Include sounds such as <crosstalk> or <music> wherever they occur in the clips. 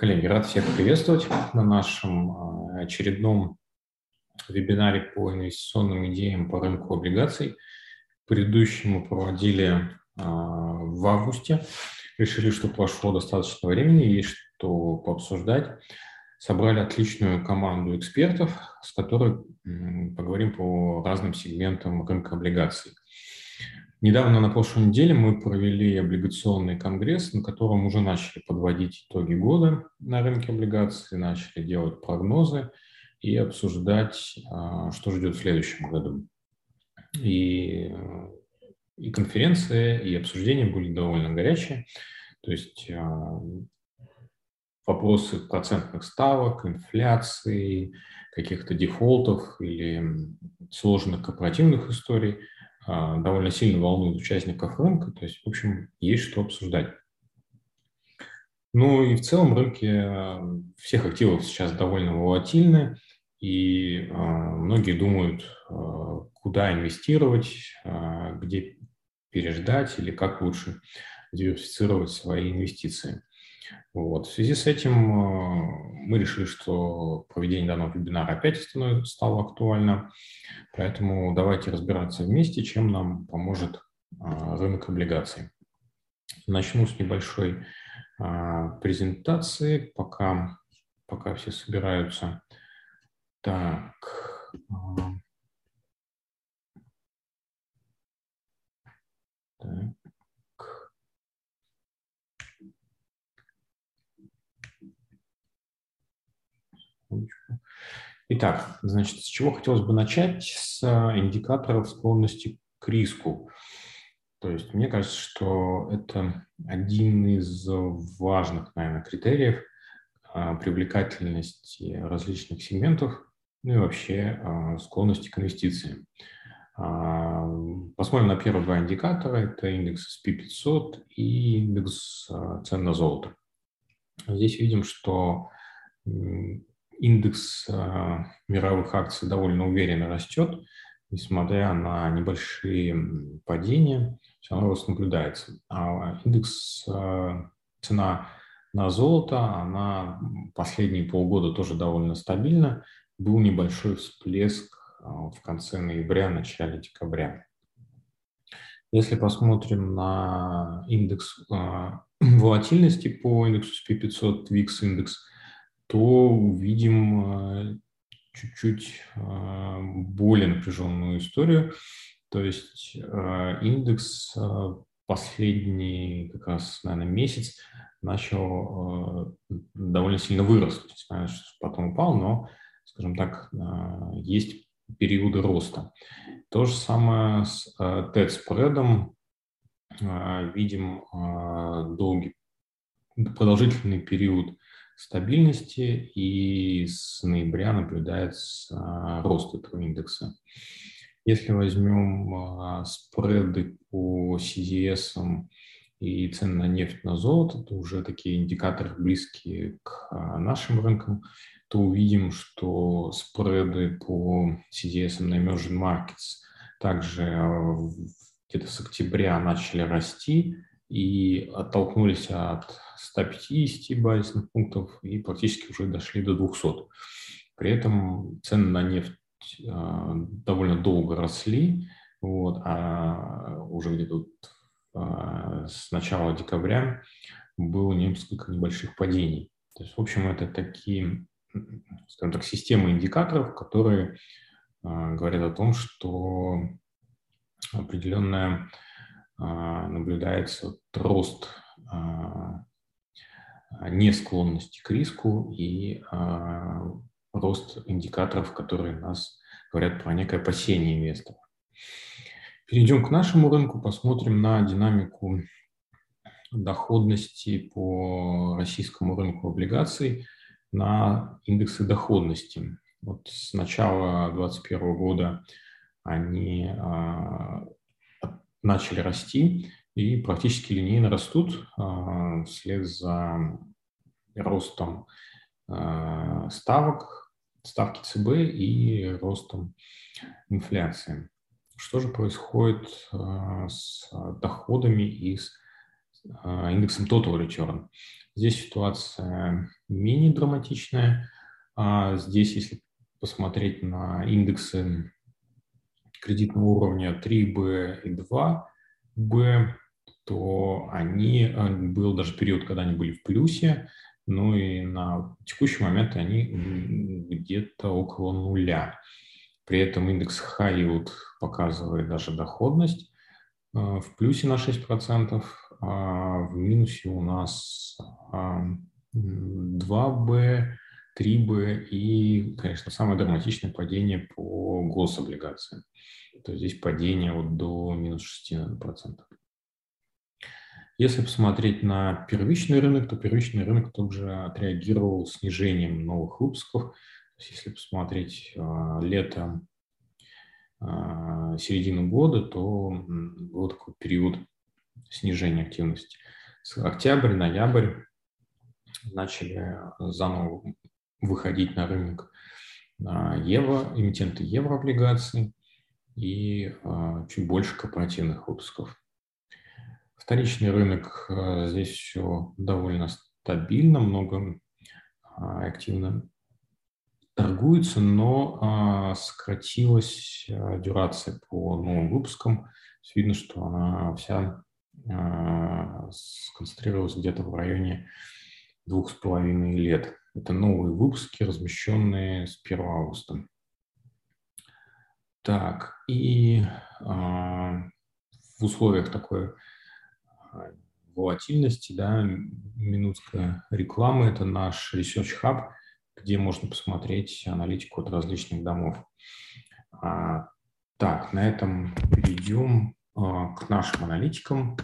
Коллеги, рад всех приветствовать на нашем а, очередном вебинаре по инвестиционным идеям по рынку облигаций. Предыдущий мы проводили а, в августе. Решили, что прошло достаточно времени, есть что пообсуждать. Собрали отличную команду экспертов, с которой поговорим по разным сегментам рынка облигаций. Недавно, на прошлой неделе, мы провели облигационный конгресс, на котором уже начали подводить итоги года на рынке облигаций, начали делать прогнозы и обсуждать, а, что ждет в следующем году. И, и конференция, и обсуждения были довольно горячие. То есть а, вопросы процентных ставок, инфляции, каких-то дефолтов или сложных корпоративных историй – довольно сильно волнует участников рынка, то есть, в общем, есть что обсуждать. Ну и в целом рынки а, всех активов сейчас довольно волатильны, и а, многие думают, куда инвестировать, где переждать или как лучше диверсифицировать свои инвестиции. Вот. В связи с этим мы решили, что проведение данного вебинара опять стало актуально. Поэтому давайте разбираться вместе, чем нам поможет а, рынок облигаций. Начну с небольшой а, презентации, пока, пока все собираются. Так. Итак, значит, с чего хотелось бы начать? С а, индикаторов склонности к риску. То есть мне кажется, что это один из важных, наверное, критериев а, привлекательности различных сегментов, ну и вообще а, склонности к инвестициям. Посмотрим на первые два индикатора. Это индекс SP500 и индекс цен на золото. Здесь видим, что индекс э, мировых акций довольно уверенно растет, несмотря на небольшие падения, все равно рост наблюдается. А индекс э, цена на золото, она последние полгода тоже довольно стабильна. Был небольшой всплеск э, в конце ноября, начале декабря. Если посмотрим на индекс <clears throat> волатильности по индексу SP500, VIX индекс, то увидим э, чуть-чуть э, более напряженную историю. То есть э, индекс последний как раз, наверное, месяц начал довольно сильно вырос. То есть, потом упал, но, скажем так, есть периоды роста. То же самое с TED-спредом. Видим долгий, продолжительный период стабильности, и с ноября наблюдается а, рост этого индекса. Если возьмем а, спреды по CDS и цены на нефть, на золото, то уже такие индикаторы близкие к а, нашим рынкам, то увидим, что спреды по CDS на Emerging Markets также где-то с октября начали расти, и оттолкнулись от 150 базисных пунктов и практически уже дошли до 200. При этом цены на нефть а, довольно долго росли, вот, а уже где-то а, с начала декабря было несколько небольших падений. То есть, в общем, это такие, скажем так, системы индикаторов, которые а, говорят о том, что определенная наблюдается рост а, несклонности к риску и а, рост индикаторов, которые нас говорят про некое опасение инвесторов. Перейдем к нашему рынку, посмотрим на динамику доходности по российскому рынку облигаций на индексы доходности. Вот с начала 2021 года они начали расти и практически линейно растут а, вслед за ростом а, ставок, ставки ЦБ и ростом инфляции. Что же происходит а, с доходами и с индексом Total Return. Здесь ситуация менее драматичная. Здесь, если посмотреть на индексы кредитного уровня 3B и 2B, то они, э, был даже период, когда они были в плюсе, ну и на текущий момент они где-то около нуля. При этом индекс High Yield показывает даже доходность э, в плюсе на 6%, а в минусе у нас 2B, 3B и, конечно, самое драматичное падение по гособлигациям. То есть здесь падение вот до минус 6%. Если посмотреть на первичный рынок, то первичный рынок также отреагировал снижением новых выпусков. То есть если посмотреть а, лето, а, середину года, то был такой период снижения активности. С октябрь, ноябрь начали заново выходить на рынок а, евро, эмитенты еврооблигаций и чуть больше корпоративных выпусков. Вторичный рынок, э, здесь все довольно стабильно, много а, активно торгуется, но а, сократилась дюрация по новым выпускам. Видно, что она вся а, сконцентрировалась где-то в районе двух с половиной лет. Это новые выпуски, размещенные с 1 августа. Так, и в условиях такой волатильности, да, минутская реклама – это наш Research Hub, где можно посмотреть аналитику от различных домов. А, так, на этом перейдем а, к нашим аналитикам.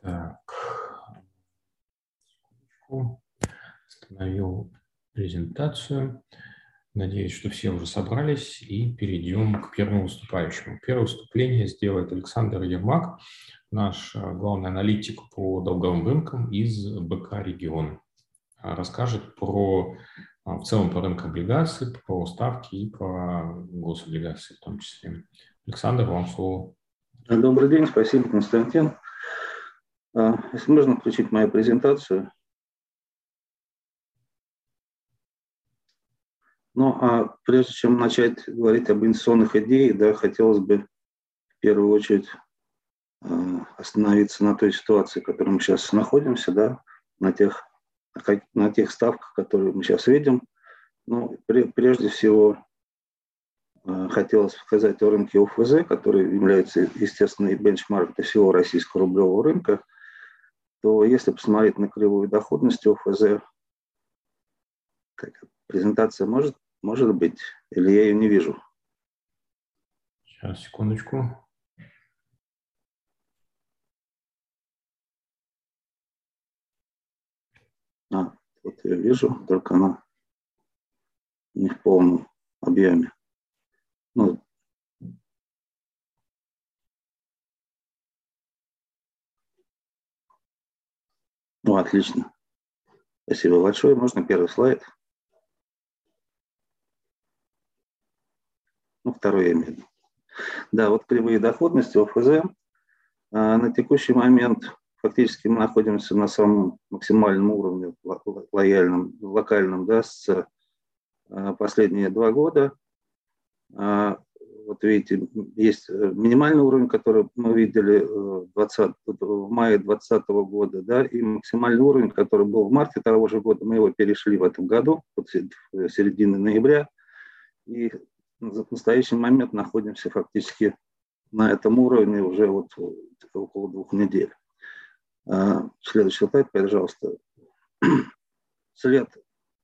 Так, остановил презентацию. Надеюсь, что все уже собрались и перейдем к первому выступающему. Первое выступление сделает Александр Ермак, наш э, главный аналитик по долговым рынкам из БК регион. А, расскажет про а, в целом по рынку облигаций, про ставки и про гособлигации в том числе. Александр, вам слово. Добрый день, спасибо, Константин. А, если можно включить мою презентацию. Ну, а прежде чем начать говорить об инвестиционных идеях, да, хотелось бы в первую очередь э, остановиться на той ситуации, в которой мы сейчас находимся, да, на тех, на тех ставках, которые мы сейчас видим. Ну, прежде всего, э, хотелось сказать о рынке ОФЗ, который является, естественно, бенчмарк для всего российского рублевого рынка, то если посмотреть на кривую доходность ОФЗ, так, презентация может может быть. Или я ее не вижу? Сейчас, секундочку. А, вот я вижу, только она не в полном объеме. Ну, ну, отлично. Спасибо большое. Можно первый слайд? Ну, второй я имею. Да, вот кривые доходности ОФЗ. А, на текущий момент фактически мы находимся на самом максимальном уровне лояльном, локальном, да, с а, последние два года. А, вот видите, есть минимальный уровень, который мы видели 20, в мае 2020 года, да, и максимальный уровень, который был в марте того же года, мы его перешли в этом году, вот в середине ноября. И в настоящий момент находимся фактически на этом уровне уже вот около двух недель. А, следующий слайд, пожалуйста. <clears throat> След,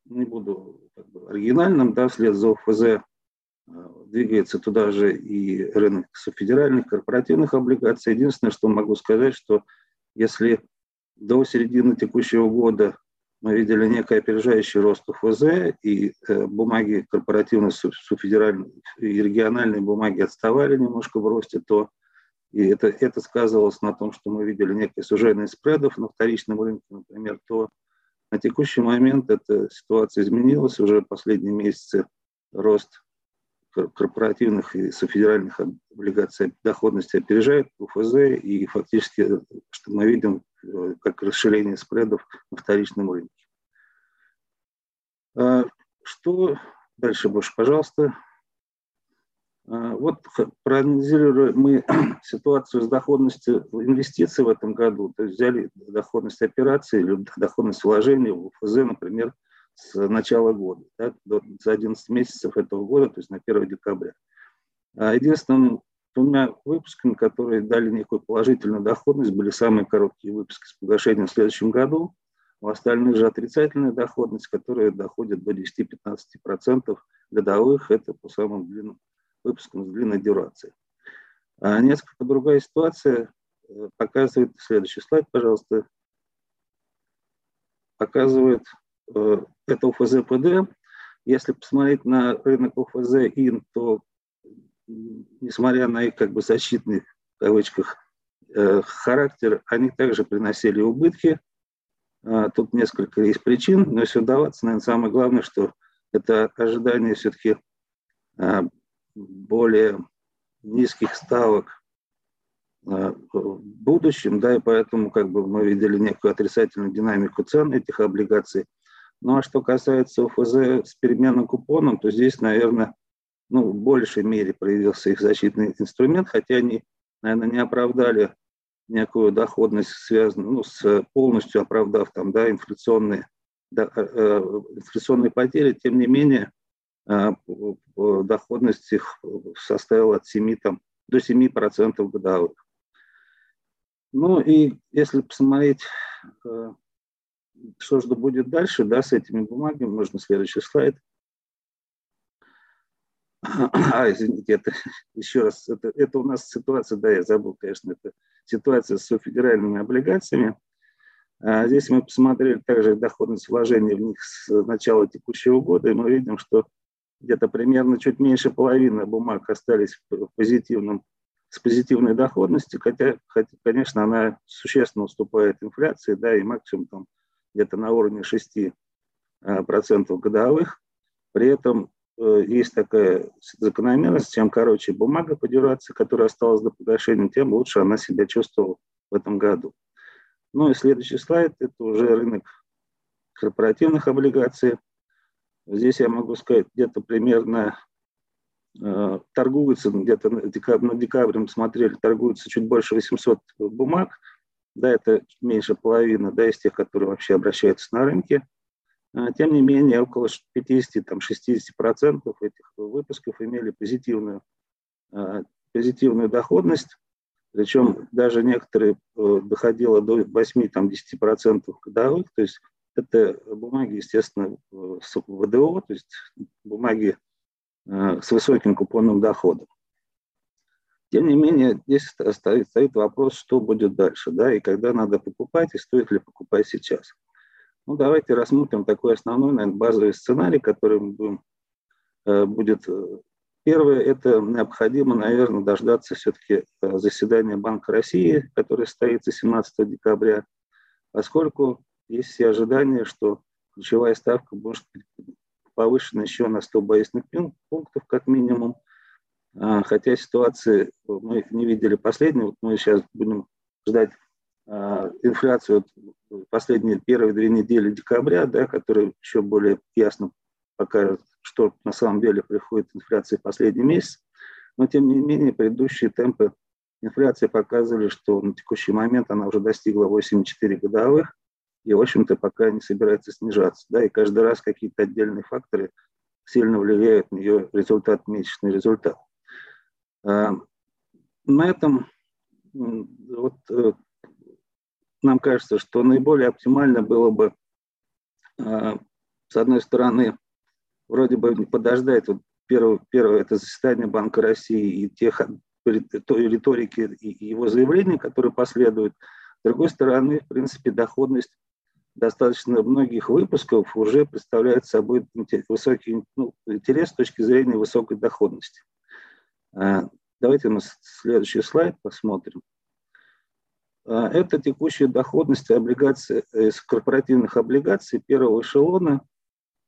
не буду как бы, оригинальным, да, след за ОФЗ а, двигается туда же и рынок федеральных корпоративных облигаций. Единственное, что могу сказать, что если до середины текущего года мы видели некий опережающий рост УФЗ, и э, бумаги корпоративные, субфедеральные и региональные бумаги отставали немножко в росте, то и это, это сказывалось на том, что мы видели некое сужение спредов на вторичном рынке, например, то на текущий момент эта ситуация изменилась. Уже последние месяцы рост корпоративных и софедеральных облигаций доходности опережает УФЗ, и фактически, что мы видим, как расширение спредов на вторичном рынке. Что дальше больше, пожалуйста? А, вот проанализировали мы <clears throat> ситуацию с доходностью инвестиций в этом году, то есть взяли доходность операций или доходность вложений в ФЗ, например, с начала года, да, до, за 11 месяцев этого года, то есть на 1 декабря. А единственным двумя выпусками, которые дали некую положительную доходность, были самые короткие выпуски с погашением в следующем году. У остальных же отрицательная доходность, которая доходит до 10-15% годовых, это по самым длинным выпуском с длинной дюрацией. А несколько другая ситуация э, показывает, следующий слайд, пожалуйста, показывает это УФЗ ПД. Если посмотреть на рынок УФЗ ИН, то несмотря на их как бы защитный в кавычках э, характер, они также приносили убытки. А, тут несколько есть причин, но если удаваться, наверное, самое главное, что это ожидание все-таки а, более низких ставок а, в будущем, да, и поэтому как бы мы видели некую отрицательную динамику цен этих облигаций. Ну а что касается ОФЗ с переменным купоном, то здесь, наверное, ну, в большей мере проявился их защитный инструмент, хотя они, наверное, не оправдали некую доходность, связанную ну, с полностью оправдав там, да, инфляционные, да, э, э инфляционные потери, тем не менее, а, доходность их составила от 7 там, до 7% годовых. Ну и если посмотреть, э, что же будет дальше да, с этими бумагами, можно следующий слайд. А, извините, это <laughs> еще раз, это, это у нас ситуация, да, я забыл, конечно, это ситуация с федеральными облигациями. А здесь мы посмотрели также доходность вложений в них с начала текущего года, и мы видим, что где-то примерно чуть меньше половины бумаг остались в позитивном, с позитивной доходностью, хотя, хотя, конечно, она существенно уступает инфляции, да, и максимум там где-то на уровне 6% а, годовых. При этом э, есть такая закономерность, чем короче бумага по дюрации, которая осталась до погашения, тем лучше она себя чувствовала в этом году. Ну и следующий слайд – это уже рынок корпоративных облигаций. Здесь я могу сказать, где-то примерно э, торгуются, где-то на декабрь, на декабрь мы смотрели, торгуются чуть больше 800 бумаг. Да, это меньше половины да, из тех, которые вообще обращаются на рынке. А, тем не менее, около 50-60% этих выпусков имели позитивную, э, позитивную доходность. Причем даже некоторые э, доходило до 8-10% годовых. То есть это бумаги, естественно, с ВДО, то есть бумаги э, с высоким купонным доходом. Тем не менее, здесь стоит, стоит вопрос, что будет дальше, да, и когда надо покупать, и стоит ли покупать сейчас. Ну, давайте рассмотрим такой основной, наверное, базовый сценарий, который мы будем, э, будет. Э, первое, это необходимо, наверное, дождаться все-таки заседания Банка России, которое состоится 17 декабря, поскольку есть все ожидания, что ключевая ставка может быть повышена еще на 100 базисных пунктов как минимум. А, хотя ситуации мы не видели последние, вот мы сейчас будем ждать а, инфляцию последние первые две недели декабря, да, которая еще более ясно покажет, что на самом деле приходит инфляция в последний месяц. Но тем не менее предыдущие темпы инфляции показывали, что на текущий момент она уже достигла 8,4 годовых, и, в общем-то, пока не собирается снижаться. Да, и каждый раз какие-то отдельные факторы сильно влияют на ее результат, месячный результат. А, на этом вот, э, нам кажется, что наиболее оптимально было бы, а, с одной стороны, вроде бы подождать вот первое, первое это заседание Банка России и тех той риторики и его заявлений, которые последуют. С другой стороны, в принципе, доходность достаточно многих выпусков уже представляет собой высокий ну, интерес с точки зрения высокой доходности. А, давайте на следующий слайд посмотрим. А, это текущая доходность облигаций, из корпоративных облигаций первого эшелона.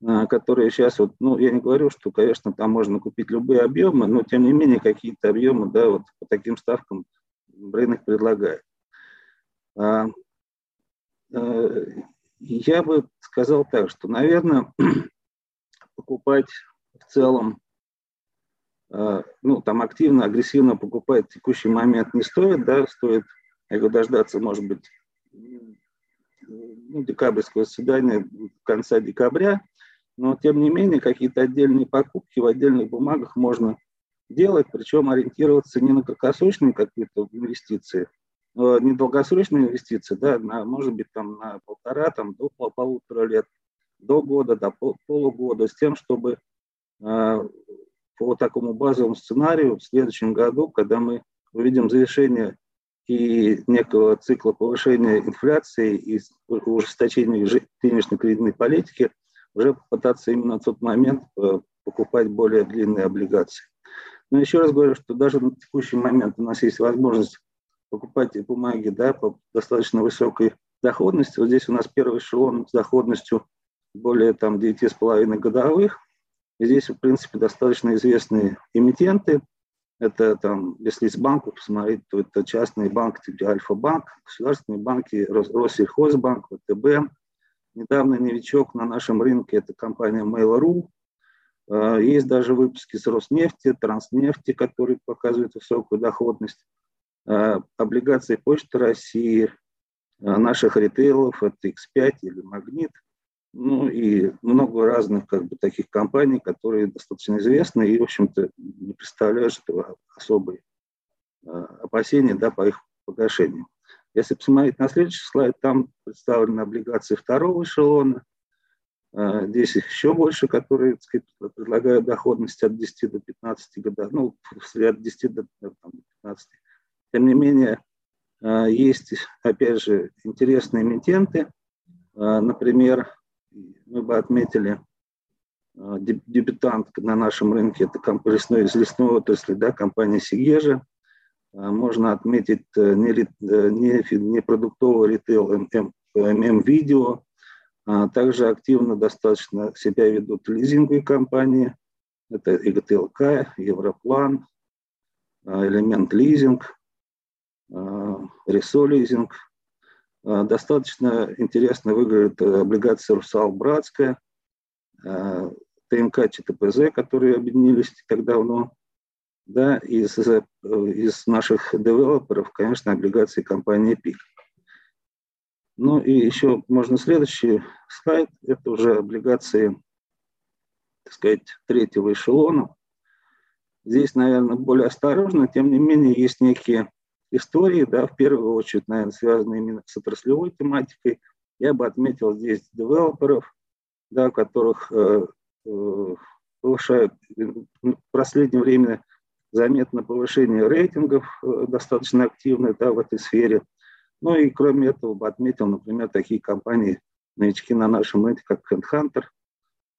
а, которые сейчас, вот, ну, я не говорю, что, конечно, там можно купить любые объемы, но, тем не менее, какие-то объемы, да, вот по таким ставкам рынок предлагает. А, я бы сказал так, что, наверное, <clears throat> покупать в целом, ну, там активно, агрессивно покупать в текущий момент не стоит, да, стоит, говорю, дождаться, может быть, ну, декабрьского заседания конца декабря, но тем не менее какие-то отдельные покупки в отдельных бумагах можно делать, причем ориентироваться не на краткосрочные какие-то инвестиции, не долгосрочные инвестиции, да, на, может быть, там на полтора, там, до полутора лет, до года, до полугода, с тем, чтобы э, по такому базовому сценарию в следующем году, когда мы увидим завершение и некого цикла повышения инфляции и ужесточения денежно-кредитной политики, уже попытаться именно на тот момент э, покупать более длинные облигации. Но еще раз говорю, что даже на текущий момент у нас есть возможность покупать бумаги да, по достаточно высокой доходности. Вот здесь у нас первый эшелон с доходностью более там, 9,5 годовых. Здесь, в принципе, достаточно известные эмитенты. Это там, если из банков посмотреть, то это частные банки типа Альфа-банк, государственные банки, Россельхозбанк, ВТБ. Недавно новичок на нашем рынке – это компания Mail.ru. А, есть даже выпуски с Роснефти, Транснефти, которые показывают высокую доходность. А, облигации Почты России, а, наших ритейлов, это X5 или Магнит. Ну и много разных как бы, таких компаний, которые достаточно известны и, в общем-то, не представляют этого особой опасения да, по их погашению. Если посмотреть на следующий слайд, там представлены облигации второго эшелона. Здесь их еще больше, которые сказать, предлагают доходность от 10 до 15 годов, ну, от 10 до там, 15 тем не менее, а, есть, опять же, интересные эмитенты. А, например, мы бы отметили а, дебютант на нашем рынке, это лесной, из лесной отрасли, да, компания Сигежа. Можно отметить э, не, э, не, не продуктовый ритейл ММ-видео. Также активно достаточно себя ведут лизинговые компании. Это ИГТЛК, Европлан, Элемент Лизинг. Ресолизинг. Э, достаточно интересно выглядит э, облигация «Русал Братская», ТМК ЧТПЗ, которые объединились так давно. Да, из, из наших девелоперов, конечно, облигации компании ПИК. Ну и еще можно следующий слайд. Это уже облигации, так сказать, третьего эшелона. Здесь, наверное, более осторожно, тем не менее, есть некие истории, да, в первую очередь, наверное, связанные именно с отраслевой тематикой. Я бы отметил здесь девелоперов, да, которых э, э, повышают в последнее время заметно повышение рейтингов э, достаточно активное да, в этой сфере. Ну и кроме этого бы отметил, например, такие компании, новички на нашем рынке, как HandHunter,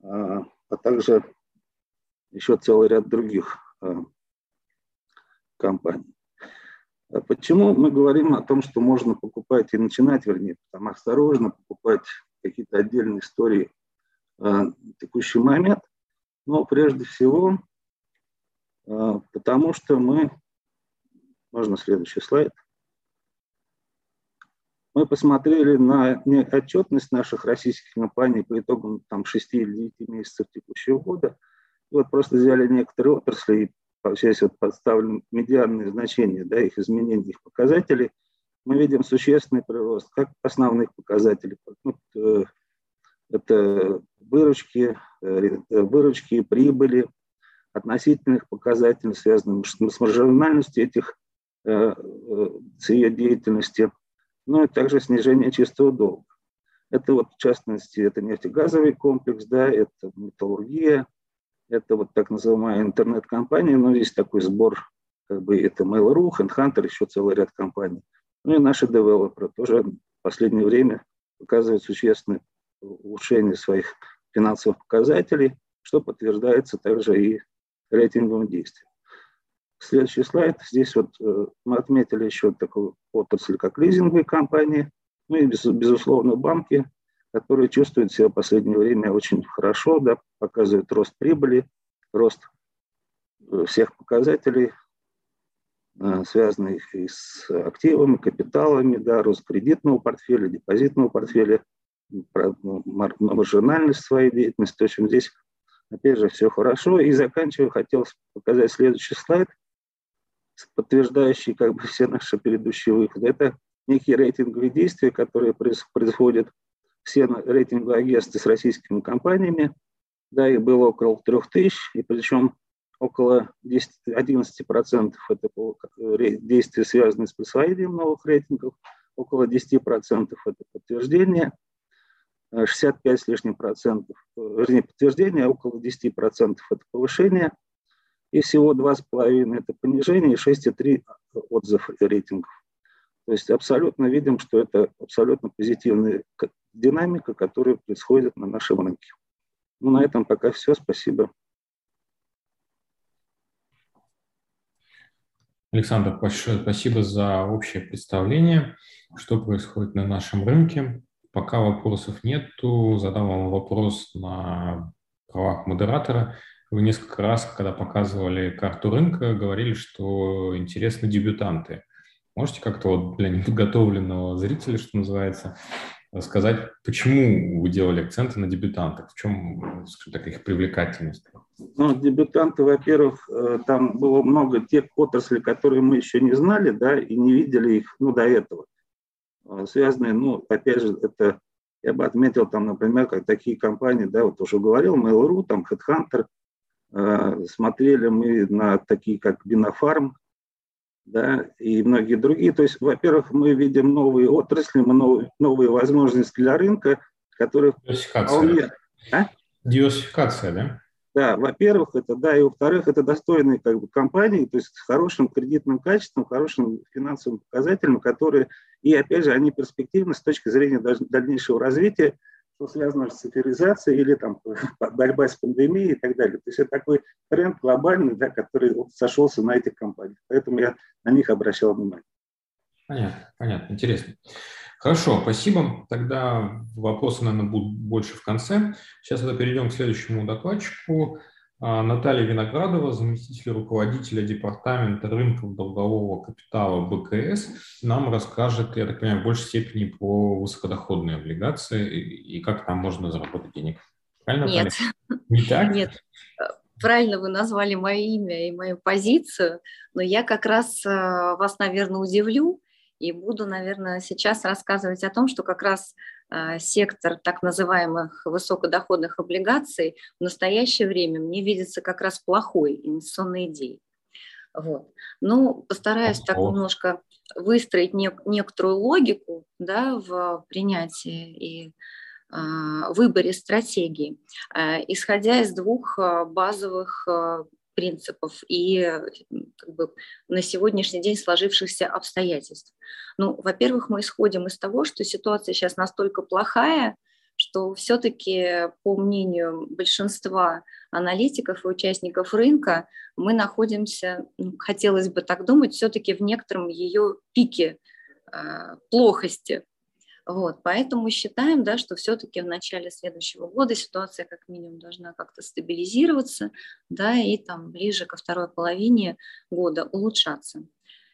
а, а также еще целый ряд других э, компаний. А почему мы говорим о том, что можно покупать и начинать, вернее, там осторожно покупать какие-то отдельные истории в текущий момент? Но прежде всего, а, потому что мы, можно следующий слайд, мы посмотрели на отчетность наших российских компаний по итогам там, 6 или 9 месяцев текущего года. И вот просто взяли некоторые отрасли и здесь вот подставлены медианные значения, да, их изменений, их показателей, мы видим существенный прирост как основных показателей. Ну, э, это выручки, э, выручки, прибыли, относительных показателей, связанных с маржинальностью этих э, с ее деятельности, ну и также снижение чистого долга. Это вот в частности, это нефтегазовый комплекс, да, это металлургия, это вот так называемая интернет-компания, но есть такой сбор, как бы это Mail.ru, HandHunter, еще целый ряд компаний. Ну и наши девелоперы тоже в последнее время показывают существенное улучшение своих финансовых показателей, что подтверждается также и рейтинговым действием. Следующий слайд. Здесь вот э, мы отметили еще такую отрасль, как лизинговые компании, ну и, безусловно, банки, которые чувствуют себя в последнее время очень хорошо, да, показывают рост прибыли, рост э, всех показателей, э, связанных и с активами, капиталами, да, рост кредитного портфеля, депозитного портфеля, маржинальность своей деятельности. В общем, здесь, опять же, все хорошо. И заканчиваю, хотел показать следующий слайд, подтверждающий как бы все наши предыдущие выходы. Это некие рейтинговые действия, которые происходят все рейтинговые агентства с российскими компаниями. Да, их было около 3000, и причем около 10, 11% это действия, связанные с присвоением новых рейтингов, около 10% это подтверждение, 65 с лишним процентов, вернее, подтверждение, а около 10 процентов это повышение, и всего 2,5 это понижение, и 6,3 отзыв рейтингов. То есть абсолютно видим, что это абсолютно позитивная динамика, которая происходит на нашем рынке. Ну, на этом пока все. Спасибо. Александр, большое спасибо за общее представление, что происходит на нашем рынке. Пока вопросов нету, задам вам вопрос на правах модератора. Вы несколько раз, когда показывали карту рынка, говорили, что интересны дебютанты. Можете как-то вот для <laughs> неподготовленного зрителя, что называется, сказать, почему вы делали акценты на дебютантах? В чем, скажем так, их привлекательность? Ну, дебютанты, во-первых, э, там было много тех отраслей, которые мы еще не знали, да, и не видели их, ну, до этого. Э, связанные, ну, опять же, это, я бы отметил там, например, как такие компании, да, вот уже говорил, Mail.ru, там, Headhunter, э, смотрели мы на такие, как Бинофарм, да, и многие другие. То есть, во-первых, мы видим новые отрасли, мы новые, новые возможности для рынка, которые вполне... А? Диверсификация, да? Да, во-первых, это да, и во-вторых, это достойные как бы, компании, то есть с хорошим кредитным качеством, хорошим финансовым показателем, которые, и опять же, они перспективны с точки зрения дальнейшего развития, что связано с цифровизацией или там <laughs> борьба с пандемией и так далее. То есть это такой тренд глобальный, да, который сошелся на этих компаниях. Поэтому я на них обращал внимание. Понятно, понятно, интересно. Хорошо, спасибо. Тогда вопросы, наверное, будут больше в конце. Сейчас это перейдем к следующему докладчику. А, Наталья Виноградова, заместитель руководителя департамента рынков долгового капитала БКС, нам расскажет, я так понимаю, в большей степени про высокодоходные облигации и как там можно заработать денег. Правильно, Нет. Наталья? Не так? Нет. Правильно вы назвали мое имя и мою позицию, но я как раз э, вас, наверное, удивлю и буду, наверное, сейчас рассказывать о том, что как раз сектор так называемых высокодоходных облигаций в настоящее время мне видится как раз плохой инвестиционной идеей. Вот. Ну, постараюсь так немножко выстроить нек- некоторую логику да, в принятии и э, выборе стратегии, э, исходя из двух базовых принципов и как бы, на сегодняшний день сложившихся обстоятельств. Ну, во-первых, мы исходим из того, что ситуация сейчас настолько плохая, что все-таки, по мнению большинства аналитиков и участников рынка, мы находимся, ну, хотелось бы так думать, все-таки в некотором ее пике э, плохости. Вот, поэтому считаем, да, что все-таки в начале следующего года ситуация как минимум должна как-то стабилизироваться, да, и там ближе ко второй половине года улучшаться.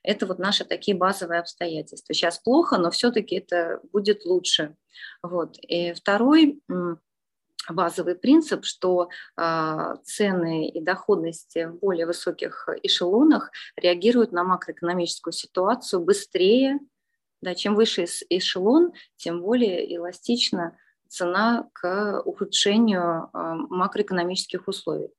Это вот наши такие базовые обстоятельства. Сейчас плохо, но все-таки это будет лучше. Вот. И второй базовый принцип, что э, цены и доходности в более высоких эшелонах реагируют на макроэкономическую ситуацию быстрее, да, чем выше эшелон, тем более эластична цена к ухудшению а, макроэкономических условий.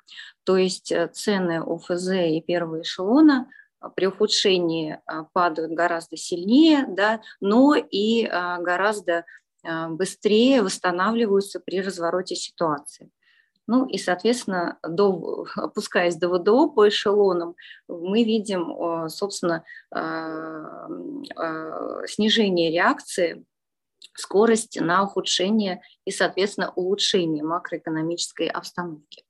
То есть э, цены ОФЗ и первого эшелона а, при ухудшении а, падают гораздо сильнее, да, но и гораздо быстрее восстанавливаются при развороте ситуации. Ну и, соответственно, до, опускаясь до ВДО по эшелонам, мы видим, собственно, а, а, снижение реакции, скорости на ухудшение и, соответственно, улучшение макроэкономической обстановки.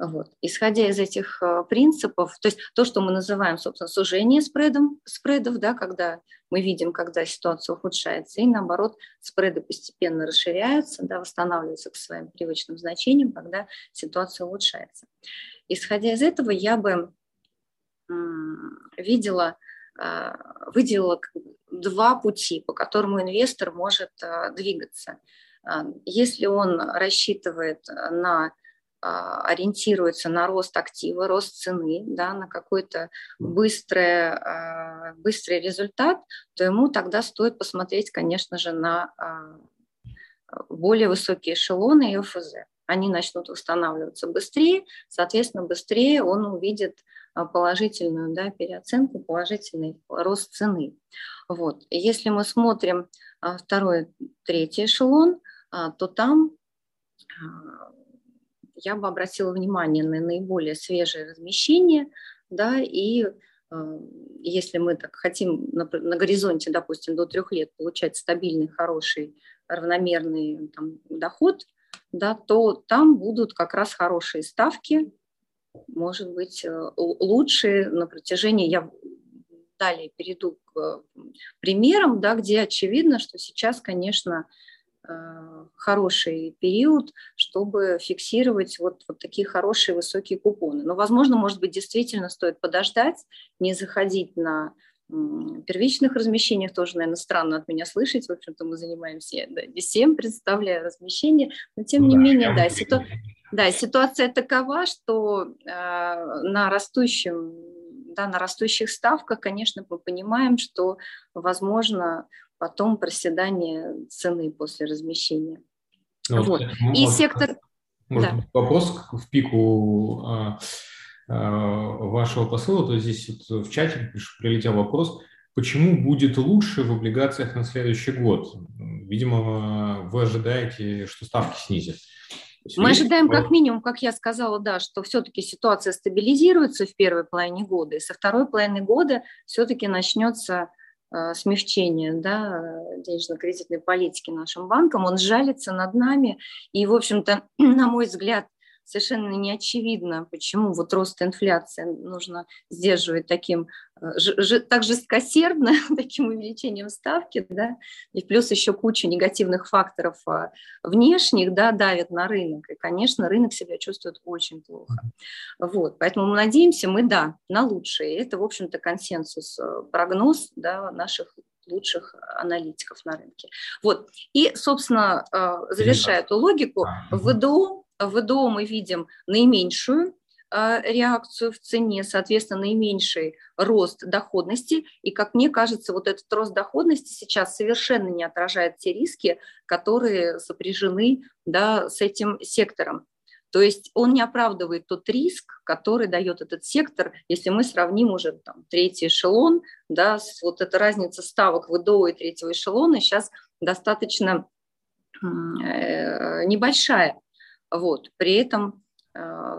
Вот. Исходя из этих э, принципов, то есть то, что мы называем, собственно, сужение спредом, спредов, да, когда мы видим, когда ситуация ухудшается, и наоборот, спреды постепенно расширяются, да, восстанавливаются к своим привычным значениям, когда ситуация улучшается. Исходя из этого, я бы видела, э, выделила два пути, по которым инвестор может э, двигаться. Если он рассчитывает на ориентируется на рост актива, рост цены, да, на какой-то быстрый, а, быстрый результат, то ему тогда стоит посмотреть, конечно же, на а, более высокие эшелоны и ОФЗ. Они начнут восстанавливаться быстрее, соответственно, быстрее он увидит положительную да, переоценку, положительный рост цены. Вот. Если мы смотрим второй, третий эшелон, то там я бы обратила внимание на наиболее свежее размещение, да, и э, если мы так хотим на, на горизонте, допустим, до трех лет получать стабильный, хороший, равномерный там, доход, да, то там будут как раз хорошие ставки, может быть, э, лучшие на протяжении, я далее перейду к э, примерам, да, где очевидно, что сейчас, конечно, хороший период, чтобы фиксировать вот, вот такие хорошие высокие купоны. Но, возможно, может быть, действительно стоит подождать, не заходить на первичных размещениях, тоже, наверное, странно от меня слышать, в общем-то, мы занимаемся да, DCM, <laughs> представляя размещение, но тем не да, менее, да, ситу... да, ситуация такова, что э, на растущем да, на растущих ставках, конечно, мы понимаем, что, возможно, потом проседание цены после размещения. Ну, вот. И может, сектор... Может, да. вопрос в пику а, а, вашего посыла, то здесь вот в чате прилетел вопрос, почему будет лучше в облигациях на следующий год? Видимо, вы ожидаете, что ставки снизят. Мы ожидаем как минимум, как я сказала, да, что все-таки ситуация стабилизируется в первой половине года, и со второй половины года все-таки начнется Э, смягчения да, денежно-кредитной политики нашим банкам, он жалится над нами. И, в общем-то, <clears throat> на мой взгляд, совершенно не очевидно, почему вот рост инфляции нужно сдерживать таким, э, так жесткосердно, <laughs> таким увеличением ставки, да, и плюс еще куча негативных факторов а, внешних, да, давят на рынок, и, конечно, рынок себя чувствует очень плохо. Вот, поэтому мы надеемся, мы, да, на лучшее, это, в общем-то, консенсус, э, прогноз, да, наших лучших аналитиков на рынке. Вот. И, собственно, э, завершая эту логику, ВДО в ВДО мы видим наименьшую реакцию в цене, соответственно, наименьший рост доходности. И, как мне кажется, вот этот рост доходности сейчас совершенно не отражает те риски, которые сопряжены да, с этим сектором. То есть он не оправдывает тот риск, который дает этот сектор, если мы сравним уже там, третий эшелон, да, вот эта разница ставок ВДО и третьего эшелона сейчас достаточно э, небольшая. Вот. При этом,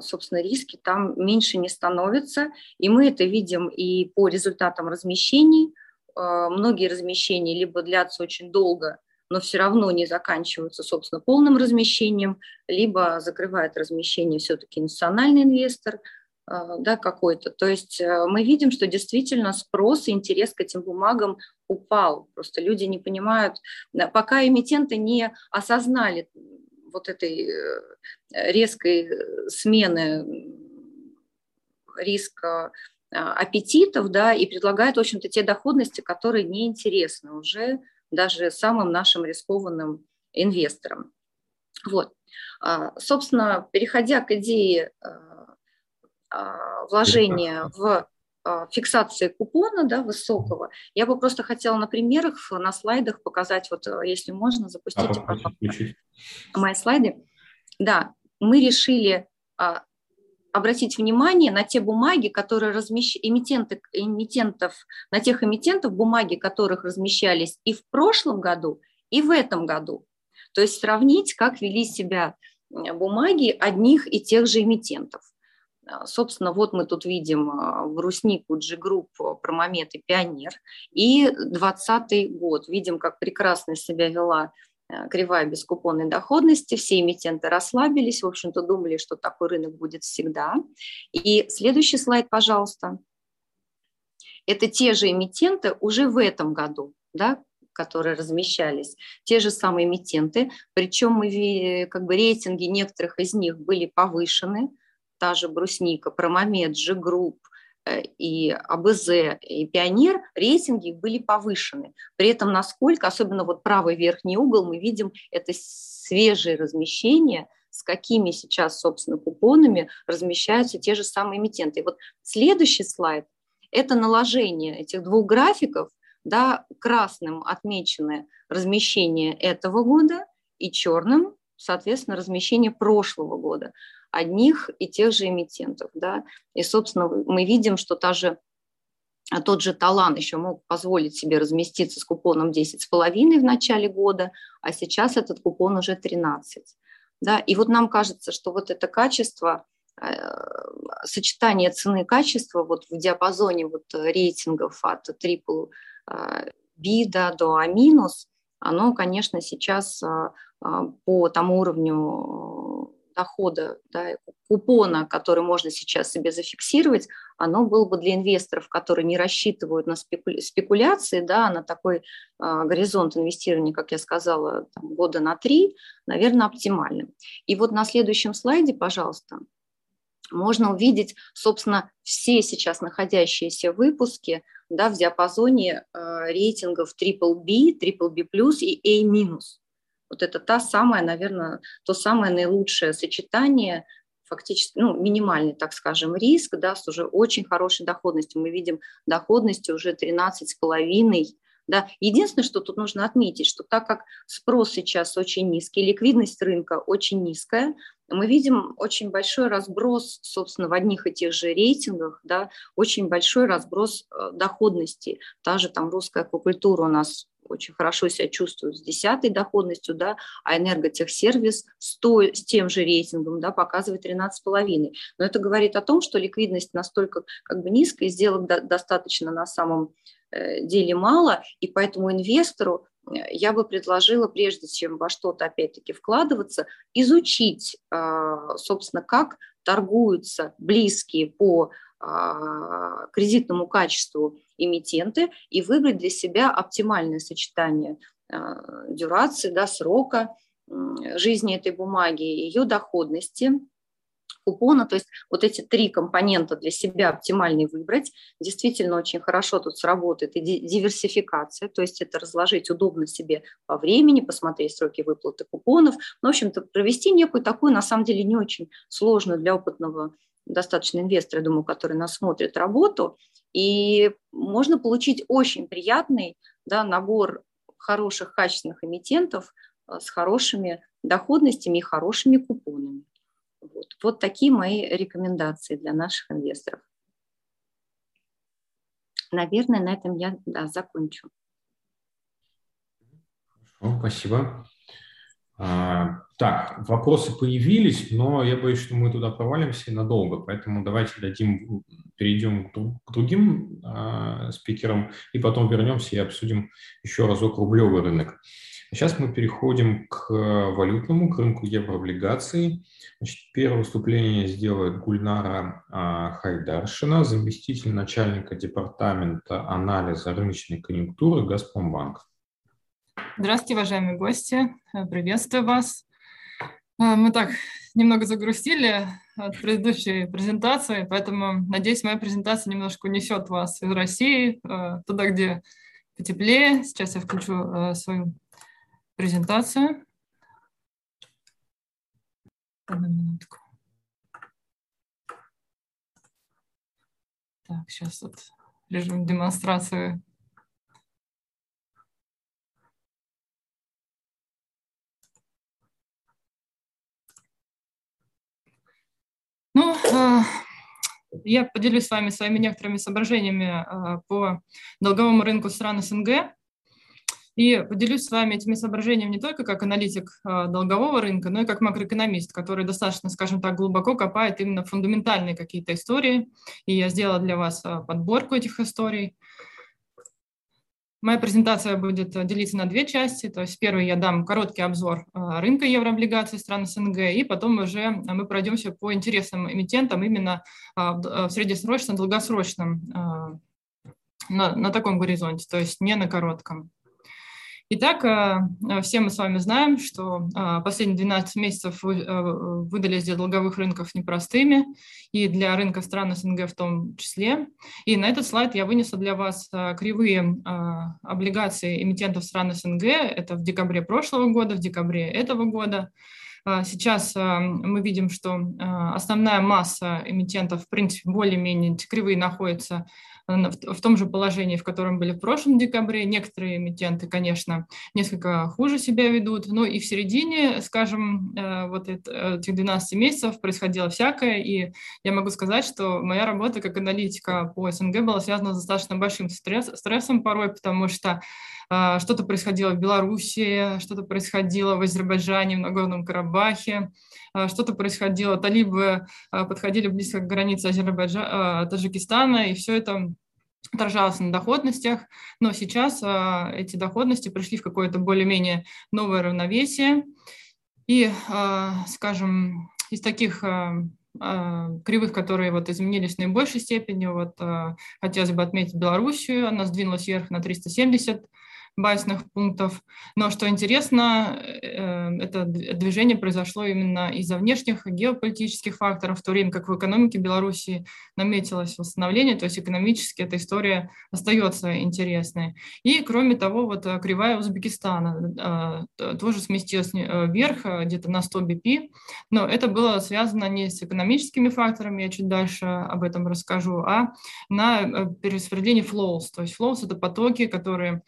собственно, риски там меньше не становятся, и мы это видим и по результатам размещений. Э, многие размещения либо длятся очень долго, но все равно не заканчиваются, собственно, полным размещением, либо закрывает размещение все-таки национальный инвестор, э, да, какой-то. То есть мы видим, что действительно спрос и интерес к этим бумагам упал. Просто люди не понимают, пока эмитенты не осознали вот этой э, резкой э, смены риска а, аппетитов, да, и предлагает, в общем-то, те доходности, которые неинтересны уже даже самым нашим рискованным инвесторам. Вот. А, собственно, переходя к идее а, вложения в фиксации купона да, высокого. Я бы просто хотела на примерах, на слайдах показать, вот э, если можно, запустите, а, пожалуйста, мои слайды. Да, мы решили а, обратить внимание на те бумаги, которые размещ... эмитенты, эмитентов, на тех эмитентов, бумаги которых размещались и в прошлом году, и в этом году. То есть сравнить, как вели себя бумаги одних и тех же эмитентов. А, собственно, вот мы тут видим а, бруснику G-Group, Промомет и Пионер. И 2020 год. Видим, как прекрасно себя вела кривая бескупонной доходности, все эмитенты расслабились, в общем-то думали, что такой рынок будет всегда. И следующий слайд, пожалуйста. Это те же эмитенты уже в этом году, да, которые размещались, те же самые эмитенты, причем мы, как бы рейтинги некоторых из них были повышены, та же Брусника, Промомед, G-Group, Э, и АБЗ, и Пионер, рейтинги были повышены. При этом насколько, особенно вот правый верхний угол, мы видим это свежее размещение, с какими сейчас, собственно, купонами размещаются те же самые эмитенты. И вот следующий слайд – это наложение этих двух графиков, да, красным отмечены размещение этого года и черным, соответственно, размещение прошлого года одних и тех же эмитентов. Да? И, собственно, мы видим, что та же а тот же Талан еще мог позволить себе разместиться с купоном 10,5 в начале года, а сейчас этот купон уже 13. Да? И вот нам кажется, что вот это качество, э, сочетание цены и качества вот в диапазоне вот рейтингов от triple э, B да, до A-, оно, конечно, сейчас э, по тому уровню дохода, да, купона, который можно сейчас себе зафиксировать, оно было бы для инвесторов, которые не рассчитывают на спекуляции, да, на такой э, горизонт инвестирования, как я сказала, там, года на три, наверное, оптимальным. И вот на следующем слайде, пожалуйста, можно увидеть, собственно, все сейчас находящиеся выпуски да, в диапазоне э, рейтингов Triple B, Triple B+, и A-. Вот это та самая, наверное, то самое наилучшее сочетание фактически, ну, минимальный, так скажем, риск, да, с уже очень хорошей доходностью. Мы видим доходности уже 13,5, да. Единственное, что тут нужно отметить, что так как спрос сейчас очень низкий, ликвидность рынка очень низкая, мы видим очень большой разброс, собственно, в одних и тех же рейтингах, да, очень большой разброс э, доходности. Та же там русская аквакультура у нас очень хорошо себя чувствуют с десятой доходностью, да, а энерготехсервис с, той, с тем же рейтингом да, показывает 13,5. Но это говорит о том, что ликвидность настолько как бы низкая, сделок до, достаточно на самом э, деле мало, и поэтому инвестору я бы предложила, прежде чем во что-то опять-таки вкладываться, изучить, э, собственно, как торгуются близкие по а, кредитному качеству эмитенты и выбрать для себя оптимальное сочетание а, дюрации, да, срока жизни этой бумаги, ее доходности, купона, то есть вот эти три компонента для себя оптимальный выбрать. Действительно очень хорошо тут сработает и диверсификация, то есть это разложить удобно себе по времени, посмотреть сроки выплаты купонов, ну, в общем-то, провести некую такую, на самом деле, не очень сложную для опытного достаточно инвесторы, я думаю, которые нас смотрят, работу, и можно получить очень приятный да, набор хороших, качественных эмитентов э, с хорошими доходностями и хорошими купонами. Вот, вот такие мои рекомендации для наших инвесторов. Наверное, на этом я да, закончу. Хорошо, спасибо. А, так, вопросы появились, но я боюсь, что мы туда провалимся надолго, поэтому давайте дадим, перейдем к другим э, спикерам и потом вернемся и обсудим еще разок рублевый рынок. Сейчас мы переходим к валютному, к рынку еврооблигаций. Значит, первое выступление сделает Гульнара э, Хайдаршина, заместитель начальника департамента анализа рыночной конъюнктуры Газпромбанка. Здравствуйте, уважаемые гости. Приветствую вас. А, мы так немного загрустили от предыдущей презентации, поэтому, надеюсь, моя презентация немножко унесет вас из России, а, туда, где потеплее. Сейчас я включу а, свою презентацию. Одну минутку. Так, сейчас вот режим демонстрации Ну, а, я поделюсь с вами своими некоторыми соображениями а, по долговому рынку стран СНГ. И поделюсь с вами этими соображениями не только как аналитик а, долгового рынка, но и как макроэкономист, который достаточно, скажем так, глубоко копает именно фундаментальные какие-то истории. И я сделала для вас подборку этих историй. Моя презентация будет э, делиться на две части. То есть первый я дам короткий обзор рынка еврооблигаций стран СНГ, и потом уже мы пройдемся по интересным эмитентам именно в среднесрочном, долгосрочном, на, на таком горизонте, то есть не на коротком. Итак, э, э, все мы с вами знаем, что э, последние 12 месяцев выдались для долговых рынков непростыми, и для рынка стран СНГ в том числе. И на этот слайд я вынесла для вас кривые облигации эмитентов стран СНГ. Это в декабре прошлого года, в декабре этого года. Сейчас мы видим, что основная масса эмитентов, в принципе, более-менее кривые находятся в том же положении, в котором были в прошлом декабре. Некоторые эмитенты, конечно, несколько хуже себя ведут, но и в середине, скажем, э, вот этих 12 месяцев происходило всякое, и я могу сказать, что моя работа как аналитика по СНГ была связана с достаточно большим стресс, стрессом порой, потому что э, что-то происходило в Беларуси, что-то происходило в Азербайджане, в Нагорном Карабахе, э, что-то происходило, талибы подходили близко к границе Азербайджана, Таджикистана, и все это отражалось на доходностях, но сейчас э, эти доходности пришли в какое-то более-менее новое равновесие. И, э, скажем, из таких э, кривых, которые вот изменились в наибольшей степени, вот хотелось бы отметить Белоруссию, она сдвинулась вверх на 370 базисных пунктов. Но что интересно, э, это движение произошло именно из-за внешних геополитических факторов, в то время как в экономике Беларуси наметилось восстановление, то есть экономически эта история остается интересной. И кроме того, вот э, кривая Узбекистана э, тоже сместилась вверх, где-то на 100 BP, но это было связано не с экономическими факторами, я чуть дальше об этом расскажу, а на перераспределении flows. То есть flows – это потоки, которые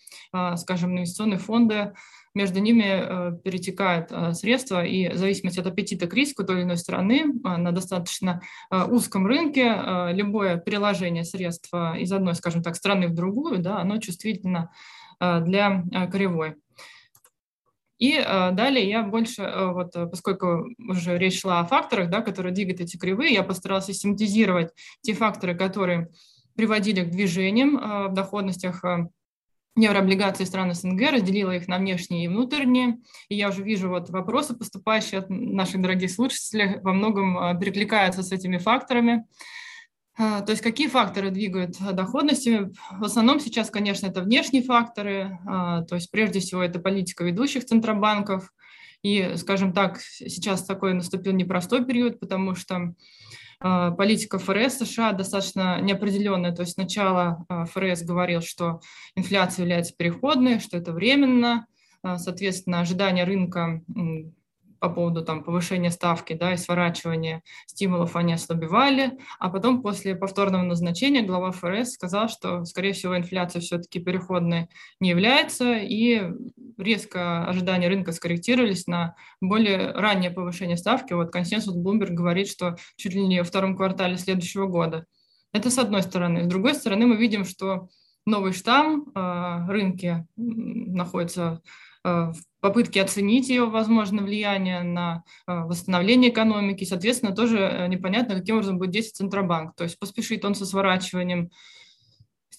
скажем, инвестиционные фонды, между ними э, перетекают э, средства, и в зависимости от аппетита к риску той или иной страны э, на достаточно узком рынке любое переложение средств из одной, скажем так, страны в другую, да, оно чувствительно для кривой. И далее я больше, вот, поскольку уже речь шла о факторах, да, которые двигают эти кривые, я постаралась систематизировать те факторы, которые приводили к движениям в доходностях еврооблигации стран СНГ, разделила их на внешние и внутренние. И я уже вижу вот вопросы, поступающие от наших дорогих слушателей, во многом а, перекликаются с этими факторами. А, то есть какие факторы двигают доходностью? В основном сейчас, конечно, это внешние факторы, а, то есть прежде всего это политика ведущих центробанков. И, скажем так, сейчас такой наступил непростой период, потому что а, политика ФРС США достаточно неопределенная. То есть сначала а, ФРС говорил, что инфляция является переходной, что это временно. А, соответственно, ожидания рынка по поводу там, повышения ставки да, и сворачивания стимулов они ослабевали, а потом после повторного назначения глава ФРС сказал, что, скорее всего, инфляция все-таки переходной не является, и резко ожидания рынка скорректировались на более раннее повышение ставки. Вот консенсус Bloomberg говорит, что чуть ли не во втором квартале следующего года. Это с одной стороны. С другой стороны, мы видим, что новый штамм э, рынке находится Э, попытки оценить ее возможное влияние на э, восстановление экономики. Соответственно, тоже э, непонятно, каким образом будет действовать Центробанк. То есть поспешит он со сворачиванием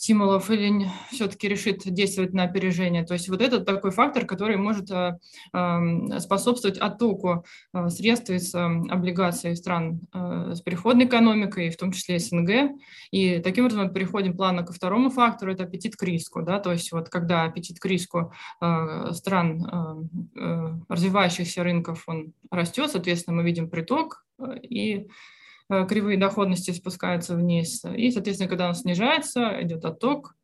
стимулов или все-таки решит действовать на опережение. То есть вот это такой фактор, который может э, эм, способствовать оттоку э, средств из э, облигаций стран с переходной экономикой, в том числе СНГ. И таким образом мы переходим плавно ко второму фактору, это аппетит к риску. Да? То есть вот когда аппетит к риску стран развивающихся рынков он растет, соответственно, мы видим приток и кривые доходности спускаются вниз. И, соответственно, когда он снижается, идет отток,